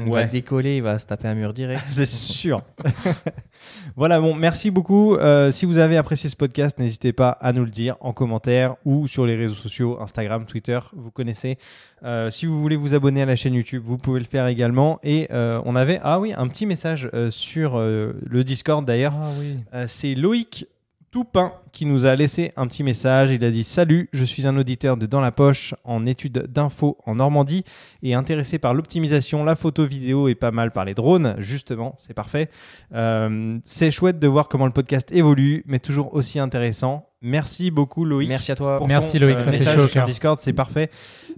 S2: On
S1: Ouais.
S2: va décoller, il va se taper un mur direct.
S1: C'est sûr. voilà, bon, merci beaucoup. Euh, si vous avez apprécié ce podcast, n'hésitez pas à nous le dire en commentaire ou sur les réseaux sociaux, Instagram, Twitter, vous connaissez. Euh, si vous voulez vous abonner à la chaîne YouTube, vous pouvez le faire également. Et euh, on avait, ah oui, un petit message euh, sur euh, le Discord d'ailleurs.
S4: Ah oui.
S1: Euh, c'est Loïc Toupin qui nous a laissé un petit message. Il a dit Salut, je suis un auditeur de Dans la Poche en études d'info en Normandie et intéressé par l'optimisation, la photo vidéo et pas mal par les drones. Justement, c'est parfait. Euh, c'est chouette de voir comment le podcast évolue, mais toujours aussi intéressant. Merci beaucoup, Loïc.
S2: Merci à toi.
S1: pour
S4: Merci,
S1: ton,
S4: Loïc,
S1: euh,
S4: ça
S1: message
S4: chaud au
S1: sur. Discord, c'est parfait.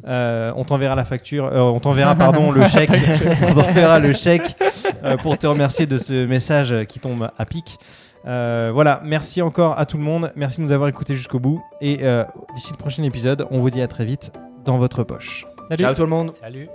S1: Euh, on t'enverra la facture, euh, on t'enverra pardon le chèque, on t'enverra le chèque pour te remercier de ce message qui tombe à pic. Euh, voilà, merci encore à tout le monde, merci de nous avoir écoutés jusqu'au bout et euh, d'ici le prochain épisode, on vous dit à très vite dans votre poche.
S4: Salut.
S2: Ciao tout le monde.
S3: Salut.